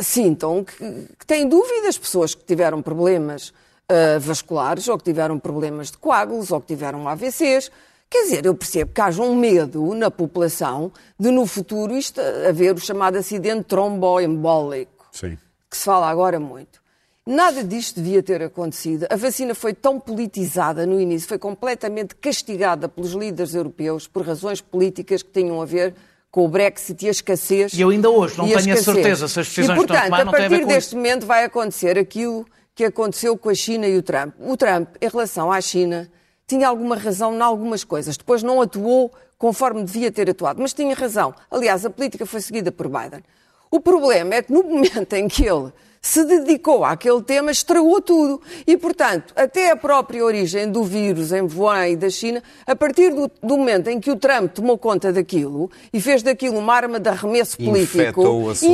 F: sintam que, que têm dúvidas, pessoas que tiveram problemas ah, vasculares, ou que tiveram problemas de coágulos, ou que tiveram AVCs. Quer dizer, eu percebo que haja um medo na população de no futuro isto haver o chamado acidente tromboembólico
A: Sim.
F: que se fala agora muito. Nada disto devia ter acontecido. A vacina foi tão politizada no início, foi completamente castigada pelos líderes europeus por razões políticas que tinham a ver com o Brexit e a escassez.
G: E eu ainda hoje não
F: a
G: tenho a certeza se as decisões
F: e,
G: que estão a
F: portanto,
G: tomar não a
F: partir
G: com
F: deste
G: isso.
F: momento vai acontecer aquilo que aconteceu com a China e o Trump. O Trump, em relação à China, tinha alguma razão em algumas coisas. Depois não atuou conforme devia ter atuado, mas tinha razão. Aliás, a política foi seguida por Biden. O problema é que no momento em que ele se dedicou àquele tema, estragou tudo. E, portanto, até a própria origem do vírus em Wuhan e da China, a partir do, do momento em que o Trump tomou conta daquilo e fez daquilo uma arma de arremesso político,
A: Infectou o assunto.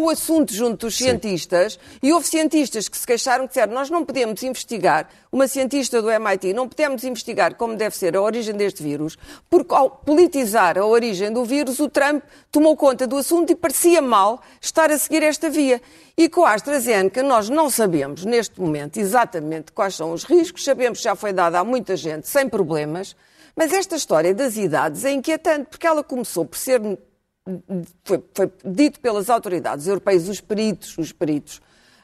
F: o assunto junto dos cientistas e houve cientistas que se queixaram que disseram nós não podemos investigar, uma cientista do MIT, não podemos investigar como deve ser a origem deste vírus, porque ao politizar a origem do vírus, o Trump tomou conta do assunto e parecia mal estar a seguir esta via. E com a AstraZeneca nós não sabemos neste momento exatamente quais são os riscos, sabemos que já foi dada a muita gente sem problemas, mas esta história das idades é inquietante, porque ela começou por ser foi, foi dito pelas autoridades europeias, os peritos, os peritos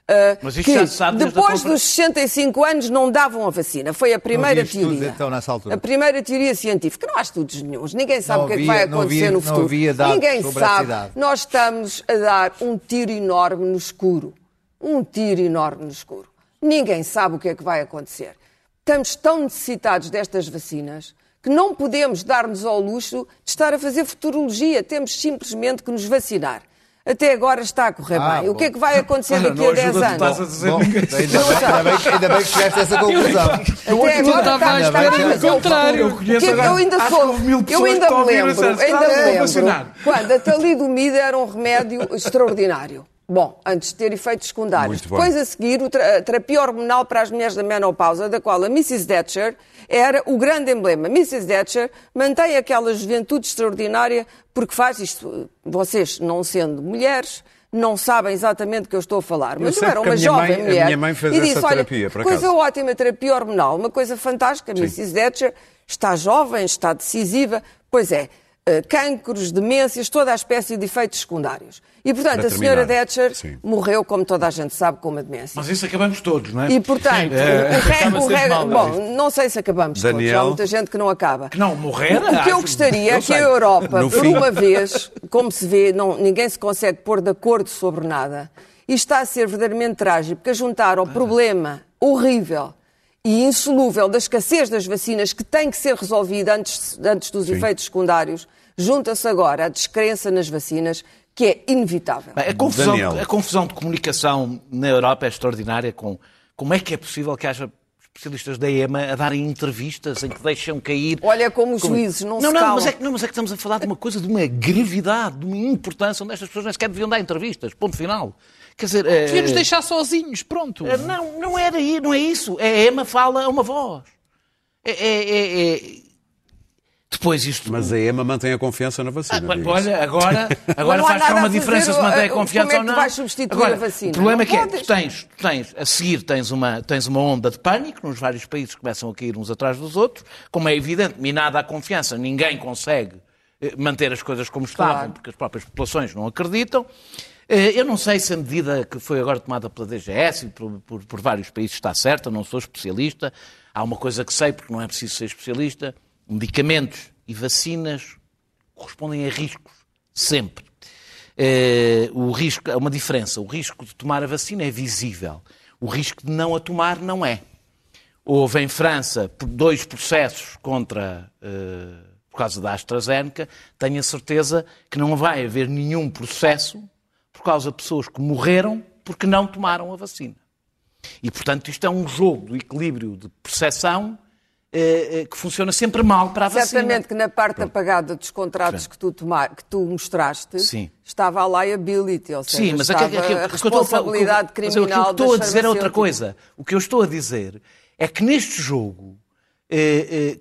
F: ah, que
G: sabe
F: depois dos 65 anos não davam a vacina. Foi a primeira
E: havia estudos,
F: teoria.
E: então, nessa altura?
F: A primeira teoria científica. Não há estudos nenhums. Ninguém sabe o que é que vai acontecer
E: havia-
F: no futuro. Ninguém sabe. Nós estamos a dar um tiro enorme no escuro. Um tiro enorme no escuro. Ninguém sabe o que é que vai acontecer. Estamos tão necessitados destas vacinas que não podemos dar-nos ao luxo de estar a fazer futurologia. Temos simplesmente que nos vacinar. Até agora está a correr
E: Ah,
F: bem. O
E: bom.
F: que é que vai acontecer
G: Olha,
F: daqui
G: não
F: a 10
G: ajuda, tu estás a
F: anos?
G: dizer
E: Bom, ainda, bem, ainda, bem, que- ainda bem que chegaste a essa conclusão.
F: Até
D: eu
F: agora está- está-
D: do
F: mas é o
D: contrário.
G: Eu
F: Que é que eu ainda sou. Eu ainda me lembro, ainda
G: "Ah,
F: me lembro
G: vacinar."
F: quando a talidomida era um remédio [laughs] extraordinário. Bom, antes de ter efeitos secundários.
A: Muito bem.
F: Depois a seguir, o a terapia hormonal para as mulheres da menopausa, da qual a Mrs. Thatcher era o grande emblema. Mrs. Thatcher mantém aquela juventude extraordinária porque faz isto. Vocês, não sendo mulheres, não sabem exatamente do que eu estou a falar. Mas eu, era uma
A: a
F: jovem
A: mãe- a
F: mulher.
A: minha mãe fez
F: e disse,
A: essa
F: olha,
A: terapia, por
F: coisa
A: acaso."
F: ótima, terapia hormonal, uma coisa fantástica. Mrs. Thatcher está jovem, está decisiva. Pois é, eh, cancros, demências, toda a espécie de efeitos secundários. E, portanto, a senhora Thatcher
A: sim.
F: morreu, como toda a gente sabe, com uma demência.
G: Mas isso acabamos todos, não é?
F: E, portanto,
D: acaba
F: o
D: sempre
F: re-
D: mal,
F: bom, não sei se acabamos todos,
A: Daniel?
F: há muita gente que não acaba.
G: Que não morrer,
F: O, o que eu gostaria
G: eu
F: é que a. Europa,
A: No
F: por
A: fim.
F: uma vez, como se vê, não, ninguém se consegue pôr de acordo sobre nada, e está a ser verdadeiramente trágico, porque a juntar ao problema horrível e insolúvel da escassez das vacinas, que tem que ser resolvida antes, antes dos efeitos secundários, junta-se agora a descrença nas vacinas, que é inevitável.
G: Bem, A confusão,
A: Daniel.
G: a confusão de comunicação na Europa é extraordinária com como é que é possível que haja especialistas da EMA a darem entrevistas em que deixam cair...
F: Olha como os juízes não se
G: não, não,
F: calam.
G: mas é, que, não, mas é que estamos a falar de uma coisa, de uma gravidade, de uma importância, onde estas pessoas nem sequer deviam dar entrevistas, ponto final. Quer dizer... eh,
D: Devíamos deixar sozinhos, pronto.
G: eh, Não, não, era, aí, não é isso. É a EMA fala a uma voz. É, é- é- é- Depois isto...
A: Mas a EMA mantém a confiança na vacina.
G: Ah, olha, agora, [laughs] agora faz cá uma diferença se mantém a
F: uh,
G: confiança
F: como é
G: ou
F: que
G: não.
F: tu vais substituir
G: agora,
F: a vacina?
G: O problema
F: Não
G: é que é, tu tens, tu tens, a seguir tens uma, tens uma onda de pânico, nos vários países começam a cair uns atrás dos outros, como é evidente, minada a confiança, ninguém consegue eh, manter as coisas como estavam,
F: Claro.
G: porque as próprias populações não acreditam. Eh, Eu não sei se a medida que foi agora tomada pela DGS e por, por- por vários países está certa, não sou especialista. Há uma coisa que sei, porque não é preciso ser especialista: medicamentos e vacinas correspondem a riscos, sempre. Eh, o risco, há uma diferença. O risco de tomar a vacina é visível. O risco de não a tomar não é. Houve em França dois processos contra, eh, por causa da AstraZeneca. Tenho a certeza que não vai haver nenhum processo por causa de pessoas que morreram porque não tomaram a vacina. E, portanto, isto é um jogo do equilíbrio de percepção eh, eh, que funciona sempre mal para a vacina.
F: Certamente que na parte apagada dos contratos que tu, tomar, que tu mostraste
G: Sim.
F: estava a liability, ou seja,
G: Sim, mas
F: estava
G: aquilo- aquilo-
F: a
G: o que eu estou a falar- o que eu-
F: responsabilidade
G: mas
F: criminal
G: estou a dizer é outra coisa. O que eu estou a dizer é que neste jogo eh, eh,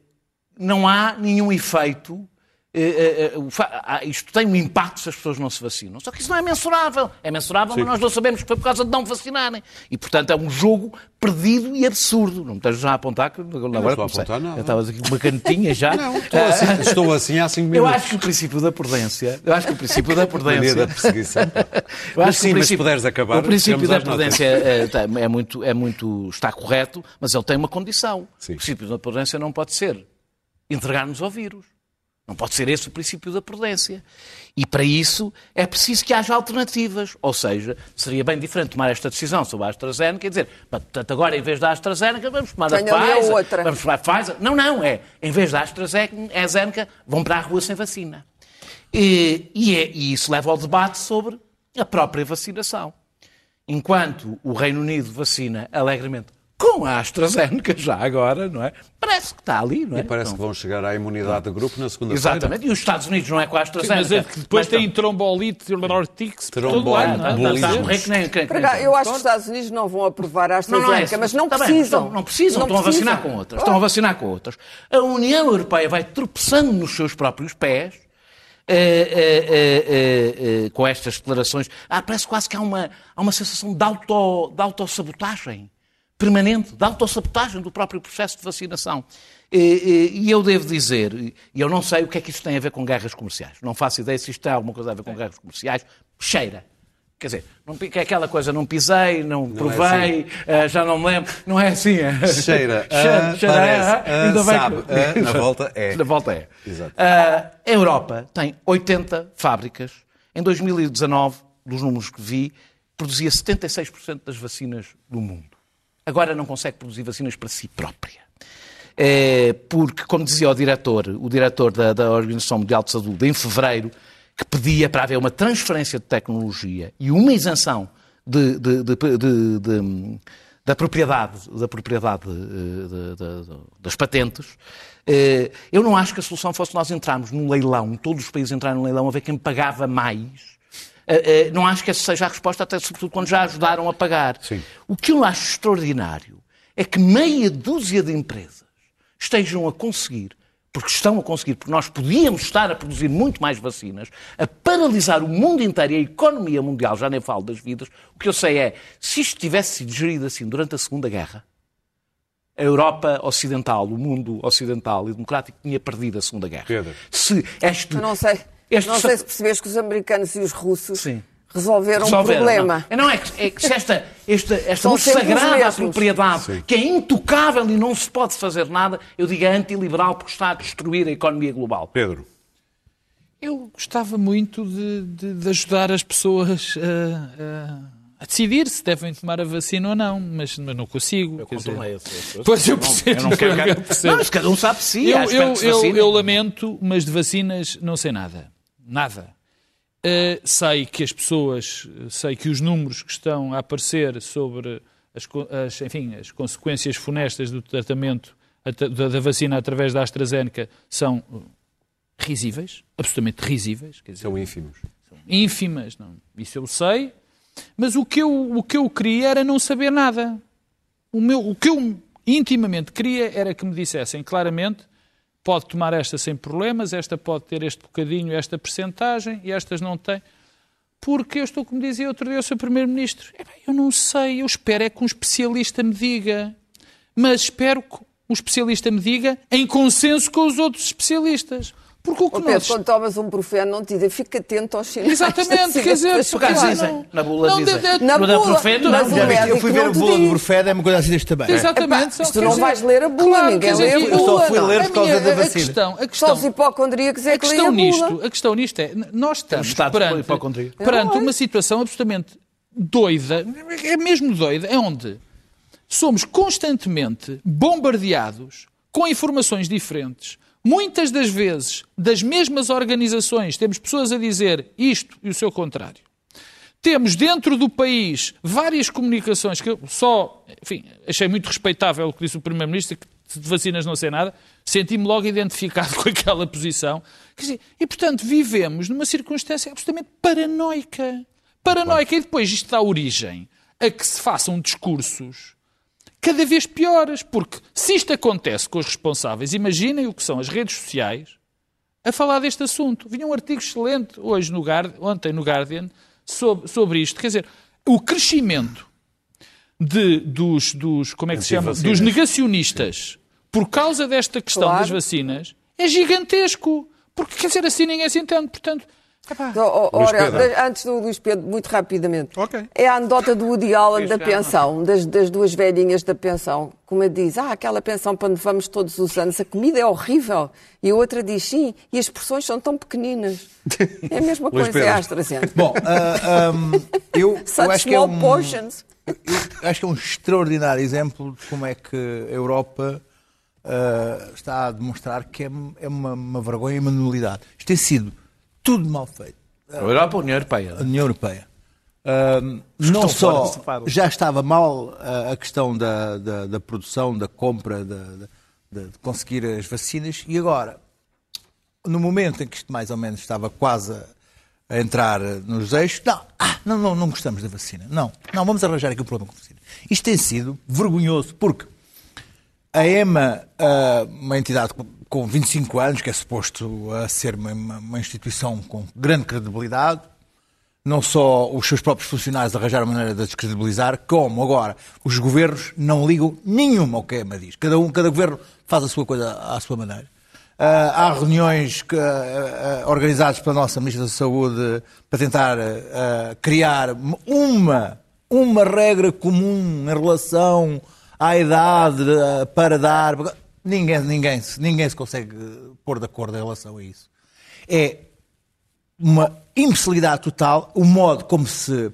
G: não há nenhum efeito. Eh, eh, eh, ah, isto tem um impacto se as pessoas não se vacinam. Só que isso não é mensurável. É mensurável, mas nós não sabemos que foi por causa de não vacinarem. E, portanto, é um jogo perdido e absurdo. Não me estejas já a apontar, que agora
A: estou a apontar nada.
G: Eu estava aqui com uma canetinha já. [laughs]
A: Estou assim, estou assim há cinco
G: Eu
A: minutos.
G: acho que o princípio da prudência, eu acho que o princípio da [laughs] prudência,
A: da perseguição. [laughs]
G: eu acho que
A: sim,
G: o
A: mas se
G: princípio-
A: puderes acabar,
G: O princípio da prudência é, tem- é muito, é muito, está correto, mas ele tem uma condição.
A: Sim.
G: O princípio da prudência não pode ser entregar-nos ao vírus. Não pode ser esse o princípio da prudência. E para isso é preciso que haja alternativas. Ou seja, seria bem diferente tomar esta decisão sobre a AstraZeneca e dizer, "Bom, portanto, agora em vez da AstraZeneca vamos tomar
F: Tenho
G: a Pfizer.
F: outra."
G: Vamos tomar a Pfizer. Não, não, é. Em vez da AstraZeneca, vão para a rua sem vacina. E, e é- e isso leva ao debate sobre a própria vacinação. Enquanto o Reino Unido vacina alegremente com a AstraZeneca, já agora, não é? Parece que está ali, não é?
A: E parece que vão chegar à imunidade de grupo na segunda-feira.
G: Exatamente. E os Estados Unidos não é com a AstraZeneca.
D: Mas é que depois
G: Mas
D: tem trombolite, lado. não é?
G: que nem-
F: Para cá, eu acho que os Estados Unidos não vão aprovar a
G: Não, não é
F: AstraZeneca, mas não
G: bem,
F: precisam.
G: estão- não precisam,
F: Não
G: estão a vacinar com outras. Estão a vacinar com outras. A União Europeia vai tropeçando nos seus próprios pés eh, eh, eh, com estas declarações. Ah, parece quase que há uma, há uma sensação de, auto, de autossabotagem permanente, de autossabotagem do próprio processo de vacinação. E eu devo dizer, e eu não sei o que é que isto tem a ver com guerras comerciais. Não faço ideia se isto tem alguma coisa a ver com guerras comerciais. Cheira. Quer dizer, não, é aquela coisa, não pisei, não, provei, eh, já não me lembro. Não é assim. é.
A: Cheira, [laughs]
G: Cheira,
A: ah,
G: cheira,
A: parece,
G: ainda bem
A: sabe,
G: que-
A: ah, na volta é. [laughs]
G: Na volta é.
A: Exato.
G: Ah, a Europa tem 80 fábricas. Em 2019, dos números que vi, produzia 76% das vacinas do mundo. Agora não consegue produzir vacinas para si própria. É, porque, como dizia o diretor, o diretor da, da Organização Mundial de Saúde, em fevereiro, que pedia para haver uma transferência de tecnologia e uma isenção de- de- de- da propriedade, da propriedade eh, das patentes, eh, eu não acho que a solução fosse nós entrarmos num leilão, todos os países entrarem num leilão a ver quem pagava mais. Eh, eh, Não acho que essa seja a resposta, até sobretudo quando já ajudaram a pagar.
A: Sim.
G: O que eu acho extraordinário é que meia dúzia de empresas estejam a conseguir, porque estão a conseguir, porque nós podíamos estar a produzir muito mais vacinas, a paralisar o mundo inteiro e a economia mundial, já nem falo das vidas. O que eu sei é, se isto tivesse sido gerido assim durante a Segunda Guerra, a Europa Ocidental, o mundo ocidental e democrático tinha perdido a Segunda Guerra.
A: Pedro.
G: Se este,
F: Eu não sei,
G: este
F: não sei se percebes que os americanos e os russos
G: Sim.
F: resolveram,
G: Resolveram,
F: um problema.
G: Não, não é, que, é que se esta, esta, esta sagrada propriedade, que é intocável e não se pode fazer nada, eu digo é antiliberal porque está a destruir a economia global.
A: Pedro,
D: Eu gostava muito de, de- de ajudar as pessoas a, a- a decidir se devem tomar a vacina ou não, mas, mas não consigo. quer dizer. Pois eu percebo.
G: Eu não quero [laughs]
D: eu
G: que-
D: percebo.
G: Não, mas cada um sabe si.
D: eu, eu, eu, eu lamento, mas de vacinas não sei nada. Nada. Uh, sei que as pessoas, sei que os números que estão a aparecer sobre as, as, enfim, as consequências funestas do tratamento ata- da, da vacina através da AstraZeneca são uh, risíveis, absolutamente risíveis. Dizer,
A: são ínfimos.
D: ínfimas, não. Isso eu sei. Mas o que eu, o que eu queria era não saber nada. O, meu, o que eu intimamente queria era que me dissessem claramente pode tomar esta sem problemas, esta pode ter este bocadinho, esta percentagem e estas não têm. Porque eu estou, como dizia outro dia o seu Primeiro-Ministro, "Epá, eu não sei, eu espero é que um especialista me diga. Mas espero que um especialista me diga em consenso com os outros especialistas. Porque o que
F: Pedro,
D: nós...
F: quando tomas um profeno, não te dizem, fica atento aos sinais.
D: Exatamente, quer dizer.
G: Por acaso
D: Claro,
G: dizem,
D: não.
G: na bula
D: Não,
G: dizem.
D: de- de-
F: Na bula,
G: profeta,
F: mas
G: não.
E: Já eu fui ver
F: não
E: a bula do
F: diz.
E: Brufed, é uma coisa assim deste tamanho.
D: Exatamente.
F: Epá,
D: só
F: tu não
D: dizer-
F: vais ler a bula,
D: Claro,
F: ninguém lê a
D: eu
F: bula.
E: só fui
F: não.
E: ler por causa da
D: a
E: vacina.
D: questão, a
F: Só
D: questão,
F: os hipocondríacos é
D: a
F: que leem
D: questão
F: a
D: nisto,
F: bula.
D: a questão nisto é, nós estamos
G: estado
D: perante,
G: de hipocondria.
D: perante
F: Não é?
D: uma situação absolutamente doida, é mesmo doida, é onde somos constantemente bombardeados com informações diferentes, muitas das vezes das mesmas organizações, temos pessoas a dizer isto e o seu contrário. Temos dentro do país várias comunicações que eu só, enfim, achei muito respeitável o que disse o Primeiro-Ministro, que de vacinas não sei nada, senti-me logo identificado [laughs] com aquela posição. Dizer, e, portanto, vivemos numa circunstância absolutamente paranoica. Paranoica. E depois isto dá origem a que se façam discursos cada vez piores. Porque se isto acontece com os responsáveis, imaginem o que são as redes sociais a falar deste assunto. Vinha um artigo excelente hoje no Guardian, ontem no Guardian sobre, sobre isto. Quer dizer, o crescimento de, dos, dos, como é que se chama? Dos negacionistas por causa desta questão
F: Claro.
D: das vacinas é gigantesco. Porque, quer dizer, assim ninguém se entende. Portanto, epá,
F: Oh,
A: Luís
F: ora, antes do Luís Pedro, muito rapidamente.
A: Ok.
F: É a anedota do Woody Allen da pensão, das, das duas velhinhas da pensão. Como diz, ah, aquela pensão para onde vamos todos os anos, a comida é horrível. E a outra diz, sim, e as porções são tão pequeninas. É a mesma [laughs] coisa, é
A: Pedro.
F: a AstraZeneca.
E: Bom, ah, ahm, eu, eu
F: Such
E: acho que é
F: small
E: um,
F: portions.
E: eu acho que é um extraordinário exemplo de como é que a Europa ah, está a demonstrar que é, é uma, uma vergonha e uma nulidade. Isto tem sido tudo mal feito.
G: A Europa, a União Europeia.
E: A União Europeia. Não
G: fora
E: só já estava mal ah, a questão da, da, da produção, da compra, da, de, de conseguir as vacinas, e agora, no momento em que isto mais ou menos estava quase a, entrar nos eixos, não, ah, não, não, não gostamos da vacina. Não, não, vamos arranjar aqui um problema com a vacina. Isto tem sido vergonhoso, porque a EMA, ah, uma entidade com- com 25 anos, que é suposto a ser uma, uma- instituição com grande credibilidade, não só os seus próprios funcionários arranjaram maneira de descredibilizar, como agora os governos não ligam nenhuma ao que a EMA diz. Cada um, cada governo faz a sua coisa à sua maneira. Ah, há reuniões que, ah, ah, organizadas pela nossa Ministra da Saúde para tentar criar uma, uma regra comum em relação à idade para dar. Ninguém, ninguém, ninguém se consegue pôr de acordo em relação a isso. É uma imbecilidade total o modo como se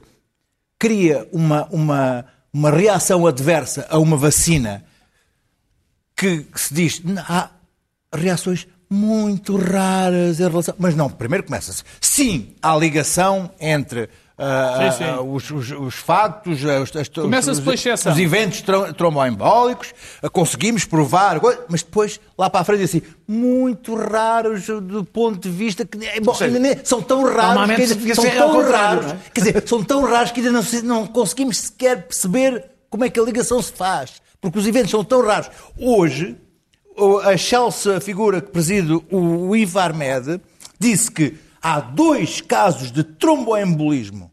E: cria uma, uma, uma reação adversa a uma vacina que se diz "Não, há reações muito raras em relação. Mas não, primeiro começa-se. Sim, há ligação entre. Ah,
D: Sim, sim.
E: ah, os, os, os factos, ah, os, os- os eventos tro- tromboembólicos, ah, conseguimos provar, mas depois, lá para a frente, assim, muito raros do ponto de vista que é, bom,
G: seja,
E: nem- são tão raros que ainda- são tão raros,
G: não é?
E: quer dizer, são tão raros que ainda não, não conseguimos sequer perceber como é que a ligação se faz, porque os eventos são tão raros. Hoje, a Chelsea, a figura que preside o, o Ivarmed, disse que há dois casos de tromboembolismo.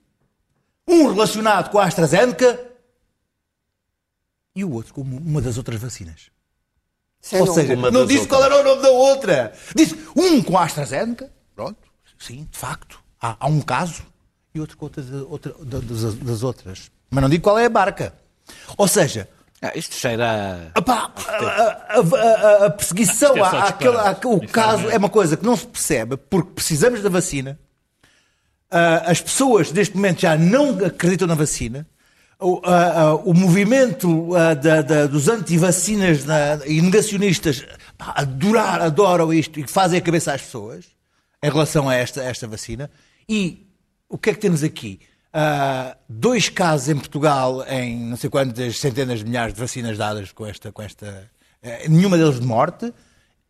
E: Um relacionado com a AstraZeneca e o outro com uma das outras vacinas.
F: Sem
E: Ou seja,
A: Uma
E: não disse qual era o nome da outra. Disse um com a AstraZeneca, pronto, sim, de facto, há, há um caso, e outro com outras, outra, das, das outras. Mas não digo qual é a marca. Ou seja,
G: Ah, isto cheira a...
E: Epá, a, a- a- a perseguição,
D: é
E: àquele- o
D: Isso
E: caso
D: é-
E: é uma coisa que não se percebe porque precisamos da vacina. Ah, as pessoas neste momento já não acreditam na vacina. O, ah, ah, o movimento da- da- dos antivacinas na- e negacionistas adorar, adoram isto e fazem a cabeça às pessoas em relação a esta, a esta vacina. E o que é que temos aqui? Ah, dois casos em Portugal, em não sei quantas centenas de milhares de vacinas dadas com esta. Com esta eh, nenhuma deles de morte.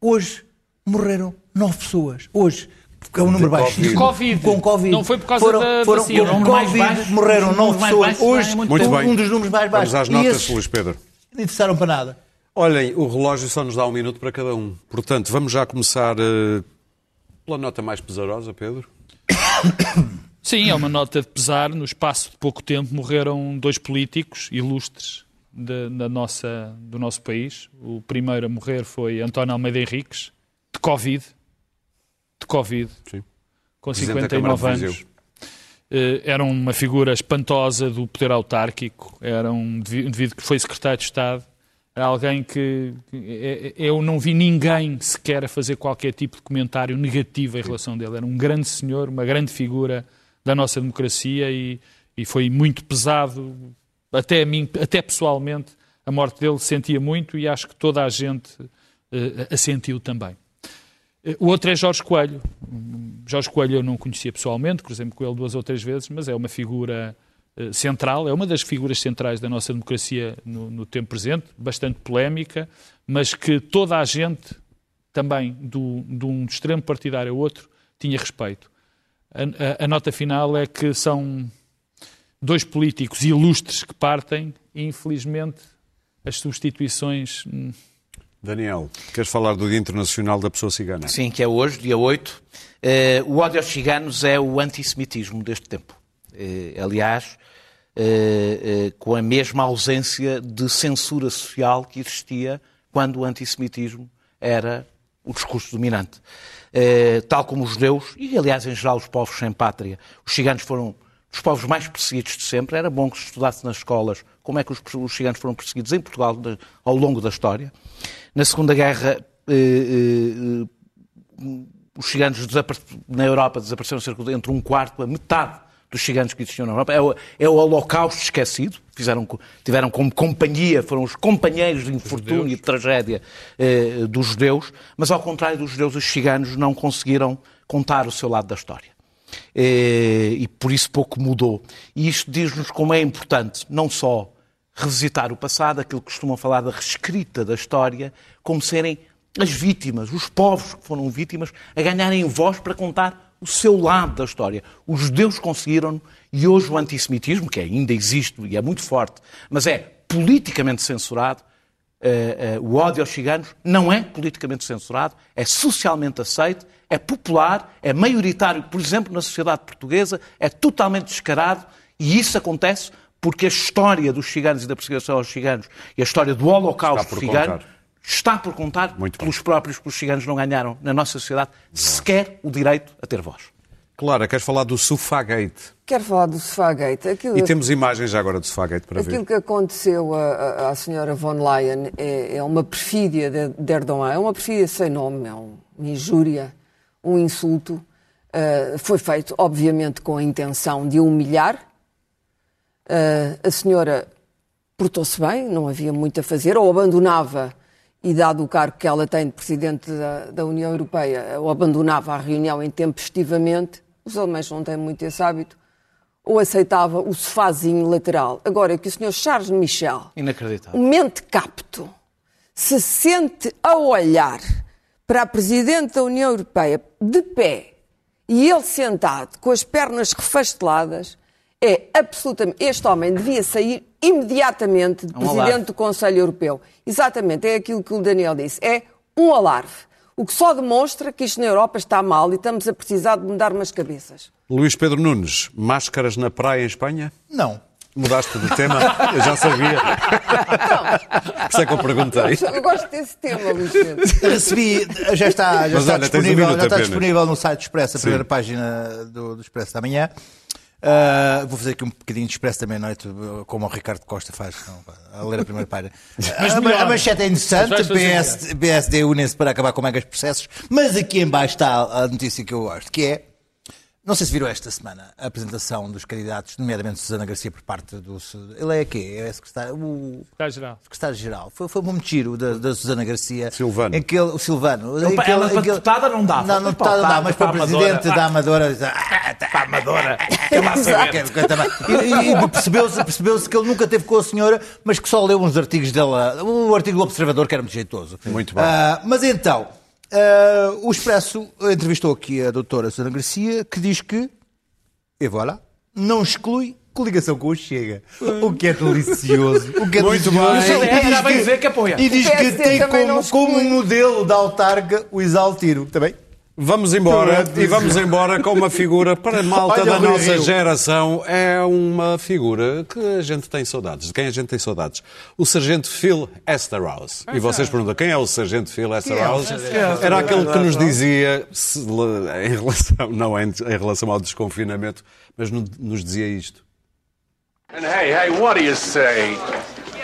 E: Hoje morreram nove pessoas. Hoje. que É um número baixo.
A: Covid.
D: Covid.
E: Com Covid.
D: Não foi por causa
E: foram,
D: da
E: foram,
D: vacina.
G: Número mais
E: Covid
G: baixo-
E: morreram nove pessoas. Hoje,
G: é muito
E: um,
A: bem.
E: um dos números mais baixos.
A: Vamos às notas,
E: esses
A: Luís Pedro.
E: Não interessaram para nada.
A: Olhem, o relógio só nos dá um minuto para cada um. Portanto, vamos já começar eh, pela nota mais pesarosa, Pedro. [coughs]
D: Sim, é uma nota de pesar. No espaço de pouco tempo morreram dois políticos ilustres de- da nossa, do nosso país. O primeiro a morrer foi António Almeida Henriques, de Covid. De Covid.
A: Sim.
D: Com
A: Presidente da Câmara
D: 59
A: de
D: anos. Eh, Era uma figura espantosa do poder autárquico. Era um indiví- indivíduo que foi secretário de Estado. Era alguém que eh, eh, eu não vi ninguém sequer a fazer qualquer tipo de comentário negativo em relação dele. Era um grande senhor, uma grande figura da nossa democracia e, e foi muito pesado, até a mim, até pessoalmente, a morte dele sentia muito e acho que toda a gente eh, a sentiu também. Eh, O outro é Jorge Coelho. Jorge Coelho eu não conhecia pessoalmente, cruzei-me com ele duas ou três vezes, mas é uma figura eh, central, é uma das figuras centrais da nossa democracia no, no tempo presente, bastante polémica, mas que toda a gente, também do, de um extremo partidário ao outro, tinha respeito. A, a- a nota final é que são dois políticos ilustres que partem e, infelizmente, as substituições hum,
A: Daniel, queres falar do Dia Internacional da Pessoa Cigana?
G: Sim, que é hoje, dia 8. Eh, o ódio aos ciganos é o antissemitismo deste tempo. Eh, aliás, eh, com a mesma ausência de censura social que existia quando o antissemitismo era o discurso dominante. Eh, tal como os judeus, e aliás, em geral, os povos sem pátria, os ciganos foram dos povos mais perseguidos de sempre. Era bom que se estudasse nas escolas como é que os, os ciganos foram perseguidos em Portugal ao longo da história. Na Segunda Guerra, eh, eh, os ciganos na Europa desapareceram cerca de entre um quarto a metade dos ciganos que existiam na Europa. É o, é o Holocausto esquecido. Fizeram, tiveram como companhia, foram os companheiros de infortúnio e de tragédia eh, dos judeus, mas ao contrário dos judeus, os ciganos não conseguiram contar o seu lado da história. Eh, e por isso pouco mudou. E isto diz-nos como é importante não só revisitar o passado, aquilo que costumam falar da reescrita da história, como serem as vítimas, os povos que foram vítimas, a ganharem voz para contar o seu lado da história. Os judeus conseguiram e hoje o antissemitismo, que ainda existe e é muito forte, mas é politicamente censurado, eh, eh, o ódio aos ciganos não é politicamente censurado, é socialmente aceito, é popular, é maioritário, por exemplo, na sociedade portuguesa, é totalmente descarado e isso acontece porque a história dos ciganos e da perseguição aos ciganos e a história do holocausto cigano. Está por contar
A: Muito bem.
G: pelos próprios que os ciganos não ganharam na nossa sociedade sequer o direito a ter voz.
A: Clara, queres falar do Sofagate?
F: Quero falar do Sofagate. Aquilo,
A: E temos imagens já agora do Sofagate para
F: aquilo
A: ver.
F: que aconteceu à, à- senhora von Leyen é, é uma perfídia de, de Erdogan. É uma perfídia sem nome, é um- uma injúria, um insulto. Ah, foi feito, obviamente, com a intenção de a humilhar. Ah, a senhora portou-se bem, não havia muito a fazer, ou abandonava, e dado o cargo que ela tem de Presidente da, da União Europeia, ou abandonava a reunião intempestivamente, os alemães não têm muito esse hábito, ou aceitava o sofazinho lateral. Agora, que o Sr. Charles Michel,
G: Inacreditável.
F: mente capto, se sente a olhar para a Presidente da União Europeia de pé e ele sentado com as pernas refasteladas, é absolutamente. Este homem devia sair imediatamente de
G: Um
F: Presidente
G: alarve.
F: do Conselho Europeu. Exatamente, é aquilo que o Daniel disse. É um alarve. O que só demonstra que isto na Europa está mal e estamos a precisar de mudar umas cabeças.
A: Luís Pedro Nunes, máscaras na praia em Espanha?
E: Não.
A: Mudaste de tema? Eu já sabia. Por isso é que eu perguntei.
F: Eu gosto desse tema, Luís Pedro.
E: Recebi, já está, já
A: Mas
E: está
A: olha, um
E: disponível,
A: minuto
E: já está disponível no site do Expresso, a primeira página do, do Expresso da manhã. Ah, vou fazer aqui um bocadinho de Expresso da meia-noite, como o Ricardo Costa faz, não, a ler a primeira página. a,
D: melhor.
E: a manchete é interessante, PS, PSD unem-se para acabar com megas processos, mas aqui em baixo está a notícia que eu gosto, que é, não sei se viram esta semana, a apresentação dos candidatos, nomeadamente Susana Garcia por parte do... Ele é quê? É secretário... O,
D: Está geral.
E: secretário-geral. Foi, foi muito giro da, da Susana Garcia.
A: Silvano.
E: Em que ele, o Silvano.
G: Ele-
E: em que
G: ela para
E: ele-
G: deputada não dava.
E: Não, não, deputada não dá, mas para
G: para
E: presidente da Amadora. ah,
G: Para [laughs] a Amadora.
E: E, e- e percebeu-se percebeu que ele nunca teve com a senhora, mas que só leu uns artigos dela. O artigo do Observador, que era muito jeitoso.
A: Muito bem.
E: Ah, mas então, ah, o Expresso entrevistou aqui a doutora Susana Garcia, que diz que, e voilà, não exclui coligação com o Chega. O que é delicioso. O que é
A: Muito
E: delicioso.
A: bem.
E: E diz
G: já vai
E: que-
G: dizer que apoia.
E: E diz que tem como, como modelo da autarca o Isaltiro. Também?
A: Vamos embora e vamos embora com uma figura para a malta
E: Olha
A: da nossa
E: Rio.
A: geração. É uma figura que a gente tem saudades. De quem a gente tem saudades? O Sargento Phil Esterhaus. E vocês perguntam, quem é o Sargento Phil Esterhaus? Era aquele que nos dizia, se- em relação, não em, em relação ao desconfinamento, mas no- nos dizia isto.
H: And hey, hey, what do you say?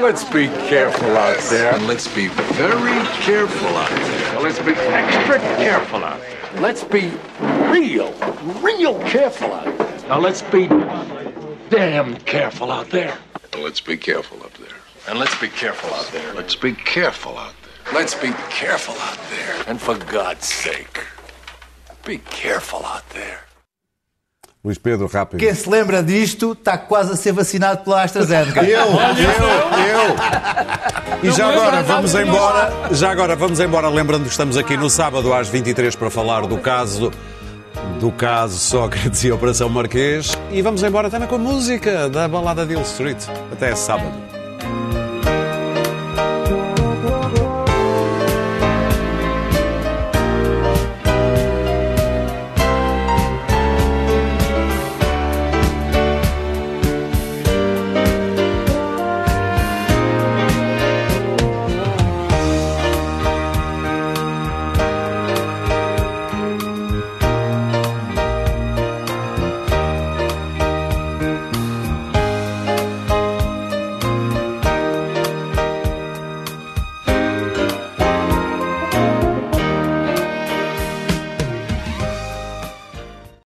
H: Let's be careful out there.
I: Let's be very careful out there.
H: Let's be extra careful out there. Let's be real, real careful out there. Now let's be damn careful out there.
I: Let's be careful up there.
H: And let's be careful out there.
I: Let's be careful out there.
H: Let's be careful out there. And for God's sake, be careful out there.
A: Luís Pedro, rápido.
E: Quem se lembra disto está quase a ser vacinado pela AstraZeneca.
A: Eu, eu, eu. E já agora vamos embora, já agora vamos embora, lembrando que estamos aqui no sábado às 23 para falar do caso do caso Sócrates e Operação Marquês e vamos embora também com a música da balada de Hill Street. Até sábado.